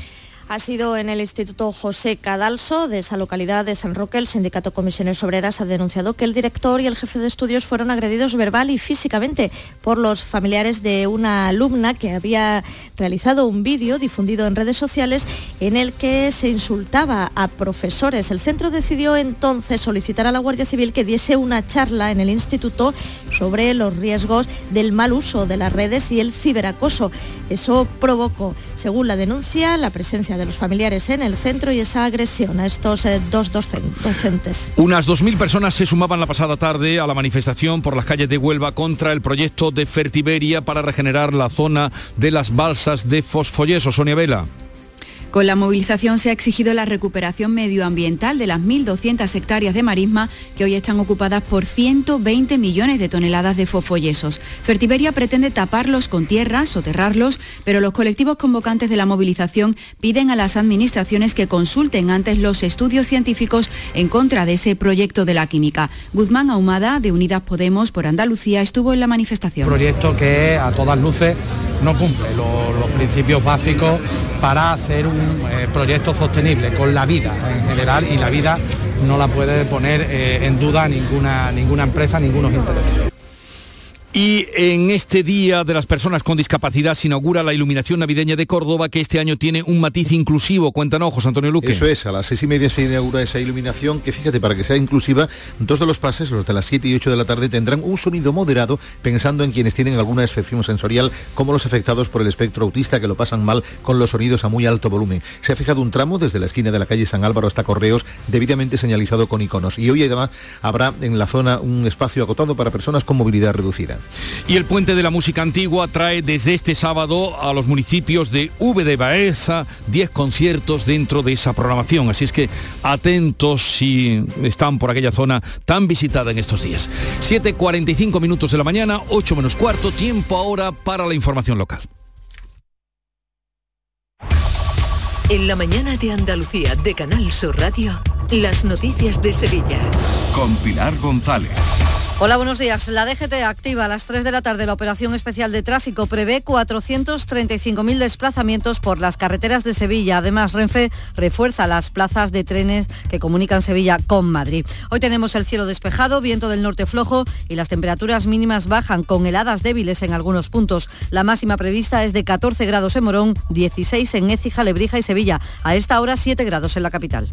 [SPEAKER 50] ha sido en el Instituto José Cadalso de esa localidad de San Roque. El sindicato Comisiones Obreras ha denunciado que el director y el jefe de estudios fueron agredidos verbal y físicamente por los familiares de una alumna que había realizado un vídeo difundido en redes sociales en el que se insultaba a profesores. El centro decidió entonces solicitar a la Guardia Civil que diese una charla en el instituto sobre los riesgos del mal uso de las redes y el ciberacoso. Eso provocó, según la denuncia, la presencia de los familiares en el centro y esa agresión a estos eh, dos docentes.
[SPEAKER 1] Unas 2.000 personas se sumaban la pasada tarde a la manifestación por las calles de Huelva contra el proyecto de Fertiberia para regenerar la zona de las balsas de fosfoyeso. Sonia Vela.
[SPEAKER 44] Con la movilización se ha exigido la recuperación medioambiental de las 1.200 hectáreas de marisma que hoy están ocupadas por 120 millones de toneladas de fosfoyesos. Fertiberia pretende taparlos con tierra, soterrarlos, pero los colectivos convocantes de la movilización piden a las administraciones que consulten antes los estudios científicos en contra de ese proyecto de la química. Guzmán Ahumada, de Unidas Podemos por Andalucía, estuvo en la manifestación.
[SPEAKER 52] proyecto que a todas luces no cumple los principios básicos para hacer un eh, proyecto sostenible con la vida en general y la vida no la puede poner eh, en duda ninguna, ninguna empresa, ningunos intereses.
[SPEAKER 1] Y en este Día de las Personas con Discapacidad se inaugura la iluminación navideña de Córdoba, que este año tiene un matiz inclusivo. Cuéntanos, José Antonio Luque.
[SPEAKER 53] Eso es, a las seis y media se inaugura esa iluminación, que fíjate, para que sea inclusiva, dos de los pases, los de las 7 y 8 de la tarde, tendrán un sonido moderado, pensando en quienes tienen alguna excepción sensorial, como los afectados por el espectro autista, que lo pasan mal con los sonidos a muy alto volumen. Se ha fijado un tramo desde la esquina de la calle San Álvaro hasta Correos, debidamente señalizado con iconos. Y hoy además habrá en la zona un espacio acotado para personas con movilidad reducida.
[SPEAKER 1] Y el Puente de la Música Antigua trae desde este sábado a los municipios de V de Baeza 10 conciertos dentro de esa programación. Así es que atentos si están por aquella zona tan visitada en estos días. 7.45 minutos de la mañana, 8 menos cuarto, tiempo ahora para la información local.
[SPEAKER 44] En la mañana de Andalucía de Canal Sur Radio, las noticias de Sevilla.
[SPEAKER 45] Con Pilar González.
[SPEAKER 51] Hola, buenos días. La DGT activa a las 3 de la tarde la operación especial de tráfico. Prevé 435.000 desplazamientos por las carreteras de Sevilla. Además, Renfe refuerza las plazas de trenes que comunican Sevilla con Madrid. Hoy tenemos el cielo despejado, viento del norte flojo y las temperaturas mínimas bajan con heladas débiles en algunos puntos. La máxima prevista es de 14 grados en Morón, 16 en Écija, Lebrija y Sevilla. A esta hora 7 grados en la capital.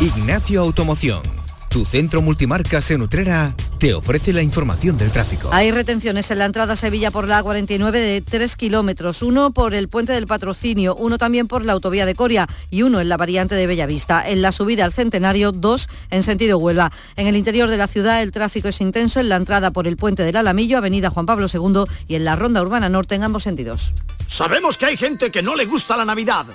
[SPEAKER 54] Ignacio Automoción tu centro multimarcas en Utrera te ofrece la información del tráfico.
[SPEAKER 51] Hay retenciones en la entrada a Sevilla por la 49 de 3 kilómetros, uno por el puente del patrocinio, uno también por la autovía de Coria y uno en la variante de Bellavista. En la subida al Centenario, dos en sentido Huelva. En el interior de la ciudad el tráfico es intenso en la entrada por el puente del Alamillo, avenida Juan Pablo II y en la ronda urbana norte en ambos sentidos.
[SPEAKER 52] Sabemos que hay gente que no le gusta la Navidad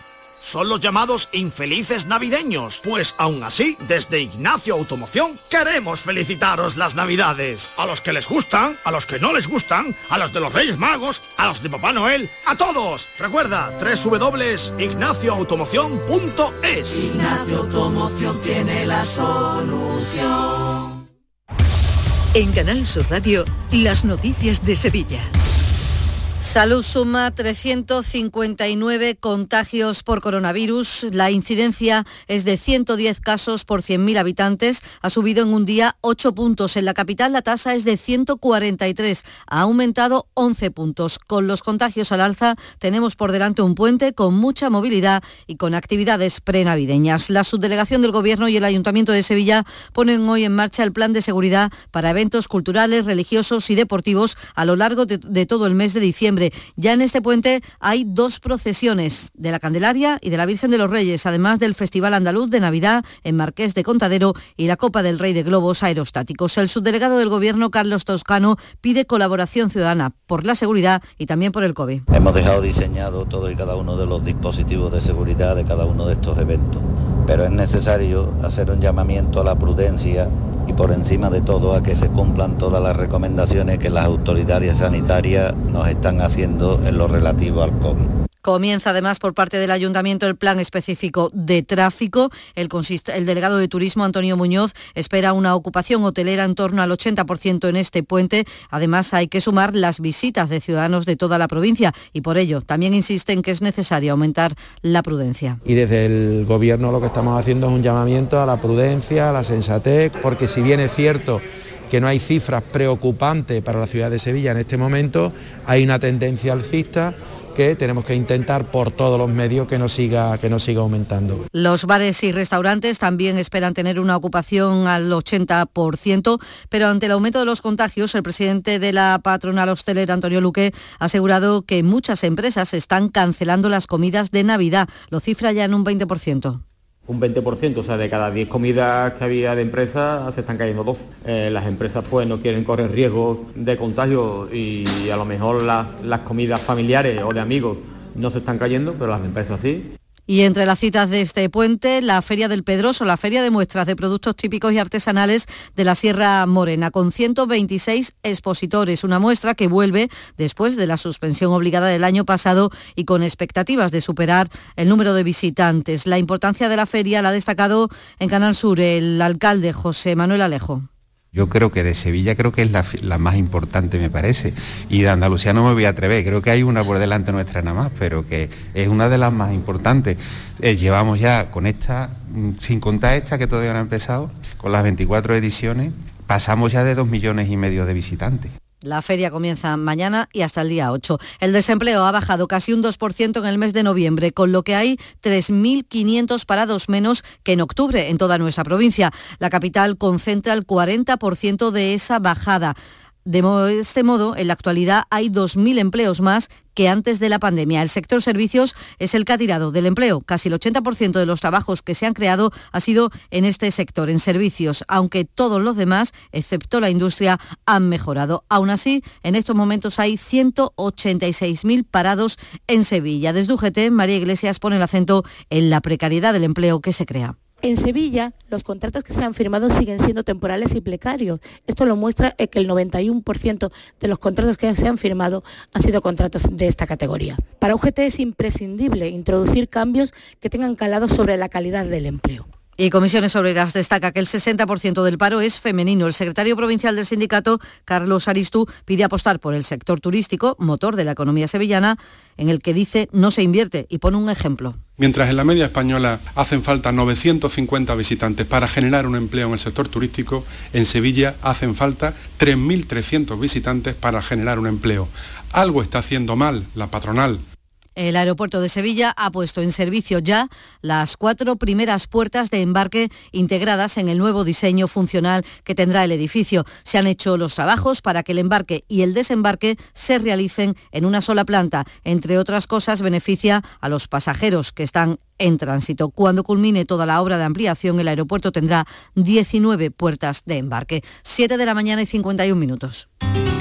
[SPEAKER 52] son los llamados infelices navideños. Pues aún así, desde Ignacio Automoción queremos felicitaros las navidades. A los que les gustan, a los que no les gustan, a los de los Reyes Magos, a los de Papá Noel, a todos. Recuerda, www.ignacioautomoción.es.
[SPEAKER 55] Ignacio Automoción tiene la solución.
[SPEAKER 44] En Canal Sur Radio, las noticias de Sevilla.
[SPEAKER 51] Salud suma 359 contagios por coronavirus. La incidencia es de 110 casos por 100.000 habitantes. Ha subido en un día 8 puntos. En la capital la tasa es de 143. Ha aumentado 11 puntos. Con los contagios al alza tenemos por delante un puente con mucha movilidad y con actividades prenavideñas. La subdelegación del Gobierno y el Ayuntamiento de Sevilla ponen hoy en marcha el plan de seguridad para eventos culturales, religiosos y deportivos a lo largo de, de todo el mes de diciembre. Ya en este puente hay dos procesiones, de la Candelaria y de la Virgen de los Reyes, además del Festival Andaluz de Navidad en Marqués de Contadero y la Copa del Rey de Globos Aerostáticos. El subdelegado del Gobierno, Carlos Toscano, pide colaboración ciudadana por la seguridad y también por el COVID.
[SPEAKER 56] Hemos dejado diseñado todo y cada uno de los dispositivos de seguridad de cada uno de estos eventos, pero es necesario hacer un llamamiento a la prudencia por encima de todo a que se cumplan todas las recomendaciones que las autoridades sanitarias nos están haciendo en lo relativo al COVID.
[SPEAKER 51] Comienza además por parte del ayuntamiento el plan específico de tráfico. El, el, delegado de turismo, Antonio Muñoz, espera una ocupación hotelera en torno al 80% en este puente. Además, hay que sumar las visitas de ciudadanos de toda la provincia y por ello también insisten que es necesario aumentar la prudencia.
[SPEAKER 57] Y desde el Gobierno lo que estamos haciendo es un llamamiento a la prudencia, a la sensatez, porque si bien es cierto que no hay cifras preocupantes para la ciudad de Sevilla en este momento, hay una tendencia alcista que tenemos que intentar por todos los medios que no siga que no siga aumentando.
[SPEAKER 51] Los bares y restaurantes también esperan tener una ocupación al 80%, pero ante el aumento de los contagios, el presidente de la patronal hostelera Antonio Luque ha asegurado que muchas empresas están cancelando las comidas de Navidad, lo cifra ya en un 20%
[SPEAKER 58] un 20%, o sea, de cada 10 comidas que había de empresas se están cayendo dos. Eh, las empresas pues no quieren correr riesgo de contagio y a lo mejor las, las comidas familiares o de amigos no se están cayendo, pero las empresas sí.
[SPEAKER 51] Y entre las citas de este puente, la Feria del Pedroso, la Feria de Muestras de Productos Típicos y Artesanales de la Sierra Morena, con 126 expositores, una muestra que vuelve después de la suspensión obligada del año pasado y con expectativas de superar el número de visitantes. La importancia de la feria la ha destacado en Canal Sur el alcalde José Manuel Alejo.
[SPEAKER 59] Yo creo que de Sevilla creo que es la, más importante, me parece. Y de Andalucía no me voy a atrever, creo que hay una por delante nuestra nada más, pero que es una de las más importantes. Eh, llevamos ya con esta, mm, sin contar esta que todavía no ha empezado, con las 24 ediciones, pasamos ya de dos millones y medio de visitantes.
[SPEAKER 51] La feria comienza mañana y hasta el día 8. El desempleo ha bajado casi un 2% en el mes de noviembre, con lo que hay 3.500 parados menos que en octubre en toda nuestra provincia. La capital concentra el 40% de esa bajada. De este modo, en la actualidad hay 2.000 empleos más que antes de la pandemia. El sector servicios es el que ha tirado del empleo. Casi el 80% de los trabajos que se han creado ha sido en este sector, en servicios, aunque todos los demás, excepto la industria, han mejorado. Aún así, en estos momentos hay 186.000 parados en Sevilla. Desde UGT, María Iglesias pone el acento en la precariedad del empleo que se crea.
[SPEAKER 60] En Sevilla, los contratos que se han firmado siguen siendo temporales y precarios. Esto lo muestra que el 91% de los contratos que se han firmado han sido contratos de esta categoría. Para UGT es imprescindible introducir cambios que tengan calado sobre la calidad del empleo.
[SPEAKER 51] Y Comisiones Obreras destaca que el 60% del paro es femenino. El secretario provincial del sindicato, Carlos Aristú, pide apostar por el sector turístico, motor de la economía sevillana, en el que dice no se invierte y pone un ejemplo.
[SPEAKER 61] Mientras en la media española hacen falta 950 visitantes para generar un empleo en el sector turístico, en Sevilla hacen falta 3.300 visitantes para generar un empleo. Algo está haciendo mal la patronal
[SPEAKER 51] el aeropuerto de Sevilla ha puesto en servicio ya las cuatro primeras puertas de embarque integradas en el nuevo diseño funcional que tendrá el edificio. Se han hecho los trabajos para que el embarque y el desembarque se realicen en una sola planta. Entre otras cosas, beneficia a los pasajeros que están en tránsito. Cuando culmine toda la obra de ampliación, el aeropuerto tendrá 19 puertas de embarque. 7 de la mañana y 51 minutos.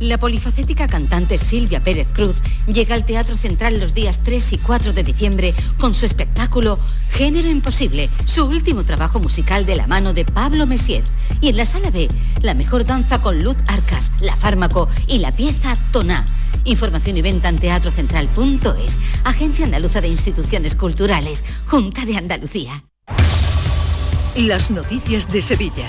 [SPEAKER 62] La polifacética cantante Silvia Pérez Cruz llega al Teatro Central los días 3 y 4 de diciembre con su espectáculo Género Imposible, su último trabajo musical de la mano de Pablo Messier. Y en la sala B, la mejor danza con Luz Arcas, La Fármaco y la pieza Toná. Información y venta en teatrocentral.es, Agencia Andaluza de Instituciones Culturales, Junta de Andalucía.
[SPEAKER 44] Las noticias de Sevilla.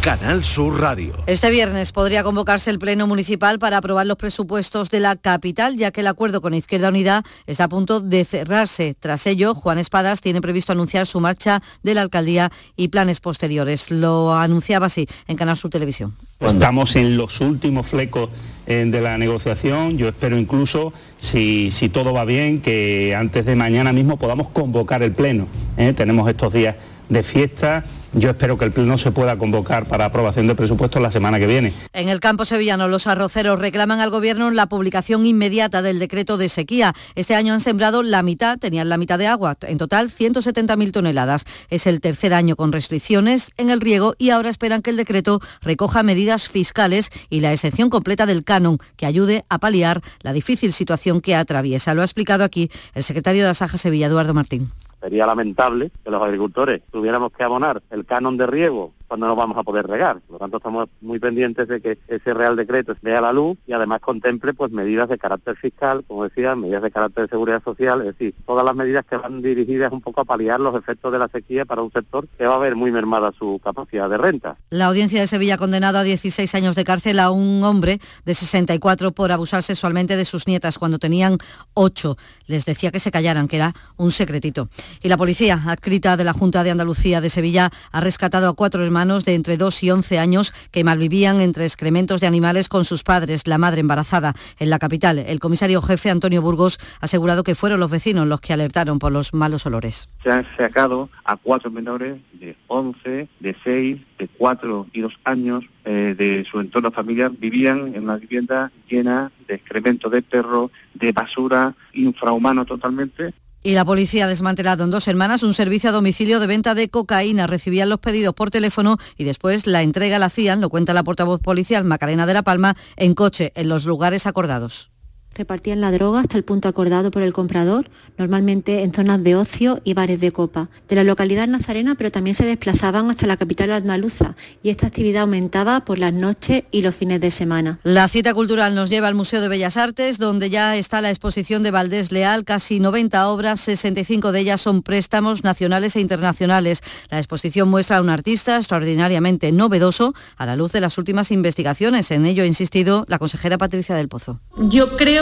[SPEAKER 45] Canal Sur Radio.
[SPEAKER 51] Este viernes podría convocarse el Pleno Municipal para aprobar los presupuestos de la capital, ya que el acuerdo con Izquierda Unida está a punto de cerrarse. Tras ello, Juan Espadas tiene previsto anunciar su marcha de la alcaldía y planes posteriores. Lo anunciaba así en Canal Sur Televisión.
[SPEAKER 63] Estamos en los últimos flecos eh, de la negociación. Yo espero incluso, si, si, todo va bien, que antes de mañana mismo podamos convocar el Pleno. ¿eh? Tenemos estos días de fiesta yo espero que el Pleno se pueda convocar para aprobación de presupuestos la semana que viene.
[SPEAKER 51] En el campo sevillano, los arroceros reclaman al Gobierno la publicación inmediata del decreto de sequía. Este año han sembrado la mitad, tenían la mitad de agua, en total 170.000 toneladas. Es el tercer año con restricciones en el riego y ahora esperan que el decreto recoja medidas fiscales y la excepción completa del canon que ayude a paliar la difícil situación que atraviesa. Lo ha explicado aquí el secretario de Asaja Sevilla, Eduardo Martín.
[SPEAKER 64] Sería lamentable que los agricultores tuviéramos que abonar el canon de riego cuando no vamos a poder regar. Por lo tanto, estamos muy pendientes de que ese Real Decreto vea la luz y además contemple pues medidas de carácter fiscal, como decía, medidas de carácter de seguridad social, es decir, todas las medidas que van dirigidas un poco a paliar los efectos de la sequía para un sector que va a ver muy mermada su capacidad de renta.
[SPEAKER 51] La audiencia de Sevilla ha condenado a 16 años de cárcel a un hombre de 64 por abusar sexualmente de sus nietas cuando tenían 8. Les decía que se callaran, que era un secretito. Y la policía, adscrita de la Junta de Andalucía de Sevilla, ha rescatado a cuatro hermanos de entre 2 y 11 años que malvivían entre excrementos de animales con sus padres, la madre embarazada. En la capital, el comisario jefe Antonio Burgos ha asegurado que fueron los vecinos los que alertaron por los malos olores.
[SPEAKER 64] Se han sacado a cuatro menores de 11, de 6, de 4 y 2 años eh, de su entorno familiar. Vivían en una vivienda llena de excrementos de perro, de basura, infrahumano totalmente.
[SPEAKER 51] Y la policía ha desmantelado en dos semanas un servicio a domicilio de venta de cocaína. Recibían los pedidos por teléfono y después la entrega la hacían, lo cuenta la portavoz policial Macarena de la Palma, en coche, en los lugares acordados.
[SPEAKER 44] Repartían la droga hasta el punto acordado por el comprador, normalmente en zonas de ocio y bares de copa, de la localidad nazarena, pero también se desplazaban hasta la capital andaluza y esta actividad aumentaba por las noches y los fines de semana.
[SPEAKER 51] La cita cultural nos lleva al Museo de Bellas Artes, donde ya está la exposición de Valdés Leal, casi 90 obras, 65 de ellas son préstamos nacionales e internacionales. La exposición muestra a un artista extraordinariamente novedoso a la luz de las últimas investigaciones. En ello ha insistido la consejera Patricia del Pozo.
[SPEAKER 65] Yo creo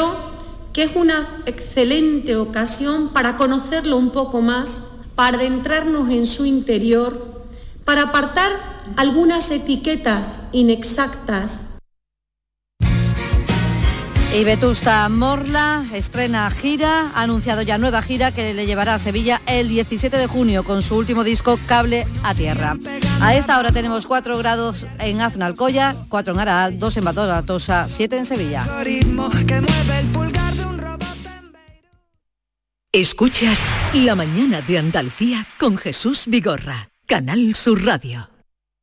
[SPEAKER 65] que es una excelente ocasión para conocerlo un poco más, para adentrarnos en su interior, para apartar algunas etiquetas inexactas
[SPEAKER 51] y Vetusta Morla estrena gira, ha anunciado ya nueva gira que le llevará a Sevilla el 17 de junio con su último disco Cable a Tierra. A esta hora tenemos 4 grados en Aznalcoya, 4 en Araal, 2 en Tosa, 7 en Sevilla.
[SPEAKER 66] Escuchas La mañana de Andalucía con Jesús Vigorra, Canal Sur Radio.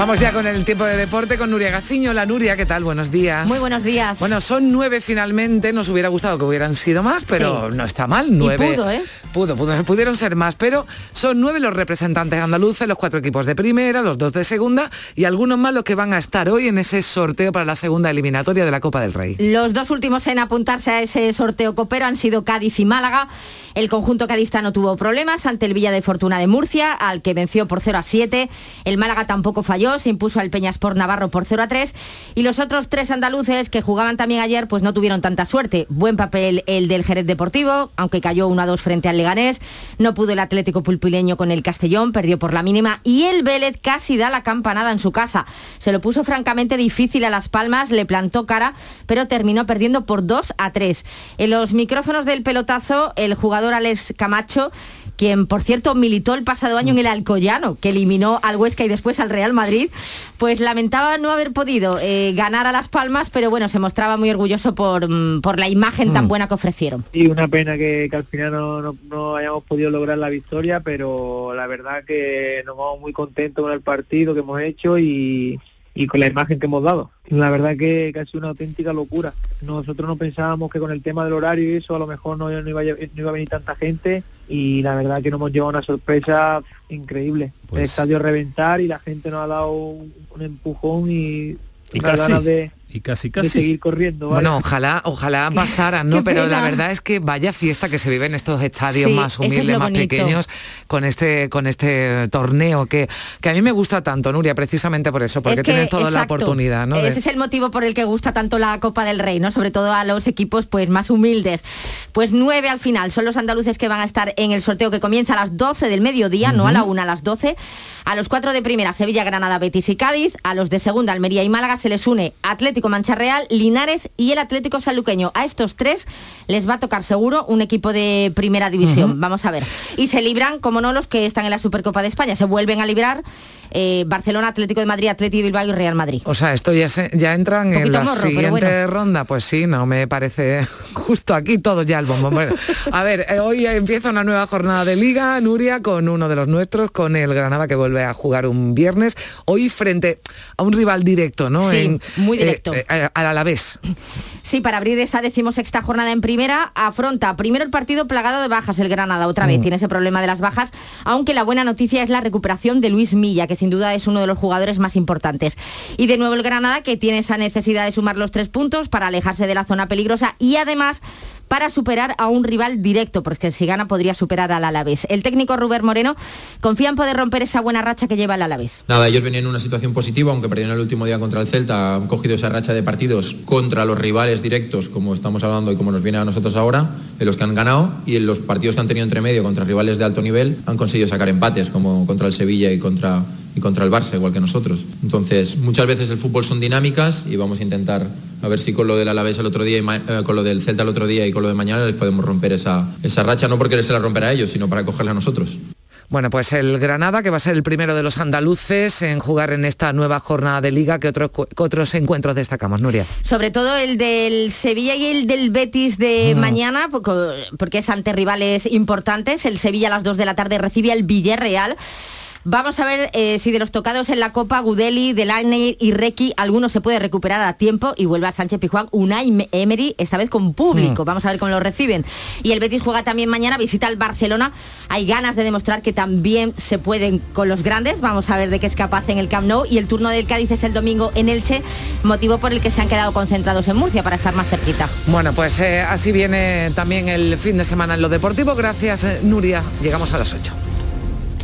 [SPEAKER 22] Vamos ya con el tiempo de deporte con Nuria Gaciño. La Nuria, ¿qué tal? Buenos días.
[SPEAKER 43] Muy buenos días.
[SPEAKER 22] Bueno, son nueve finalmente. Nos hubiera gustado que hubieran sido más, pero no está mal. Nueve.
[SPEAKER 43] Y pudo, ¿eh?
[SPEAKER 22] Pudo, pudo, pudieron ser más, pero son nueve los representantes andaluces, los cuatro equipos de primera, los dos de segunda y algunos más los que van a estar hoy en ese sorteo para la segunda eliminatoria de la Copa del Rey.
[SPEAKER 43] Los dos últimos en apuntarse a ese sorteo copero han sido Cádiz y Málaga. El conjunto cadista no tuvo problemas ante el Villa de Fortuna de Murcia, al que venció por 0 a 7. El Málaga tampoco falló, se impuso al Peñaspor Navarro por 0 a 3. Y los otros tres andaluces que jugaban también ayer, pues no tuvieron tanta suerte. Buen papel el del Jerez Deportivo, aunque cayó 1 a 2 frente al Leganés. No pudo el Atlético Pulpileño con el Castellón, perdió por la mínima. Y el Vélez casi da la campanada en su casa. Se lo puso francamente difícil a Las Palmas, le plantó cara, pero terminó perdiendo por 2 a 3. En los micrófonos del pelotazo, el jugador Alex Camacho, quien por cierto militó el pasado año en el Alcoyano, que eliminó al Huesca y después al Real Madrid, pues lamentaba no haber podido eh, ganar a Las Palmas, pero bueno, se mostraba muy orgulloso por, mm, por la imagen tan mm. buena que ofrecieron.
[SPEAKER 67] Y una pena que, al final no, no, hayamos podido lograr la victoria, pero la verdad que nos vamos muy contentos con el partido que hemos hecho y, y con la imagen que hemos dado. La verdad que, casi una auténtica locura. Nosotros no pensábamos que con el tema del horario y eso a lo mejor no, iba, a, venir tanta gente y la verdad que nos hemos llevado una sorpresa increíble. El pues estadio reventar y la gente nos ha dado un, empujón y,
[SPEAKER 68] y ganas de y casi casi.
[SPEAKER 67] seguir corriendo
[SPEAKER 22] bueno ojalá ojalá pasaran no pero la verdad es que vaya fiesta que se vive en estos estadios más humildes más pequeños con este con este torneo que, que a mí me gusta tanto Nuria precisamente por eso porque tienes toda la oportunidad ¿no?
[SPEAKER 43] ese es el motivo por el que gusta tanto la Copa del Rey no sobre todo a los equipos pues más humildes. Pues nueve al final son los andaluces que van a estar en el sorteo que comienza a las 12 del mediodía no a la una a las 12 a los cuatro de primera Sevilla Granada Betis y Cádiz. A los de segunda Almería y Málaga se les une Atlético Mancha Real, Linares y el Atlético Saluqueño. A estos tres les va a tocar seguro un equipo de primera división. Vamos a ver. Y se libran, como no, los que están en la Supercopa de España. Se vuelven a librar eh, Barcelona, Atlético de Madrid, Atlético de Bilbao y Real Madrid.
[SPEAKER 22] O sea, esto ya, ya entran en la siguiente ronda. Pues sí, no me parece justo aquí todo ya el bombón. Bueno, a ver, eh, hoy empieza una nueva jornada de liga, Nuria, con uno de los nuestros, con el Granada que vuelve a jugar un viernes. Hoy frente a un rival directo, ¿no?
[SPEAKER 43] Sí, muy eh, directo.
[SPEAKER 22] al Alavés.
[SPEAKER 43] Sí, para abrir esa decimosexta jornada en primera, afronta primero el partido plagado de bajas el Granada, otra vez mm. tiene ese problema de las bajas, aunque la buena noticia es la recuperación de Luis Milla, que sin duda es uno de los jugadores más importantes. Y de nuevo el Granada, que tiene esa necesidad de sumar los tres puntos para alejarse de la zona peligrosa y además para superar a un rival directo, porque si gana podría superar al Alavés. El técnico Rubén Moreno confía en poder romper esa buena racha que lleva el Alavés.
[SPEAKER 69] Nada, ellos venían en una situación positiva, aunque perdieron el último día contra el Celta, han cogido esa racha de partidos contra los rivales directos, como estamos hablando y como nos viene a nosotros ahora, en los que han ganado, y en los partidos que han tenido entre medio contra rivales de alto nivel han conseguido sacar empates, como contra el Sevilla y contra y contra el Barça, igual que nosotros. Entonces, muchas veces el fútbol son dinámicas y vamos a intentar a ver si con lo del Alavés el otro día, y eh, con lo del Celta el otro día y con lo de mañana les podemos romper esa, esa racha, no porque se la romperá a ellos, sino para cogerla a nosotros.
[SPEAKER 22] Bueno, pues el Granada, que va a ser el primero de los andaluces en jugar en esta nueva jornada de liga, que otros, otros encuentros destacamos, Nuria?
[SPEAKER 43] Sobre todo el del Sevilla y el del Betis de mm. mañana, porque es ante rivales importantes. El Sevilla a las 2 de la tarde recibe al Villarreal. Vamos a ver eh, si de los tocados en la Copa, Gudeli, Delaney y Requi, alguno se puede recuperar a tiempo y vuelve a Sánchez Pijuán, Unai Emery, esta vez con público. Mm. Vamos a ver cómo lo reciben. Y el Betis juega también mañana, visita al Barcelona. Hay ganas de demostrar que también se pueden con los grandes. Vamos a ver de qué es capaz en el Camp Nou. Y el turno del Cádiz es el domingo en Elche, motivo por el que se han quedado concentrados en Murcia para estar más cerquita.
[SPEAKER 22] Bueno, pues eh, así viene también el fin de semana en lo deportivo. Gracias, eh, Nuria. Llegamos a las 8.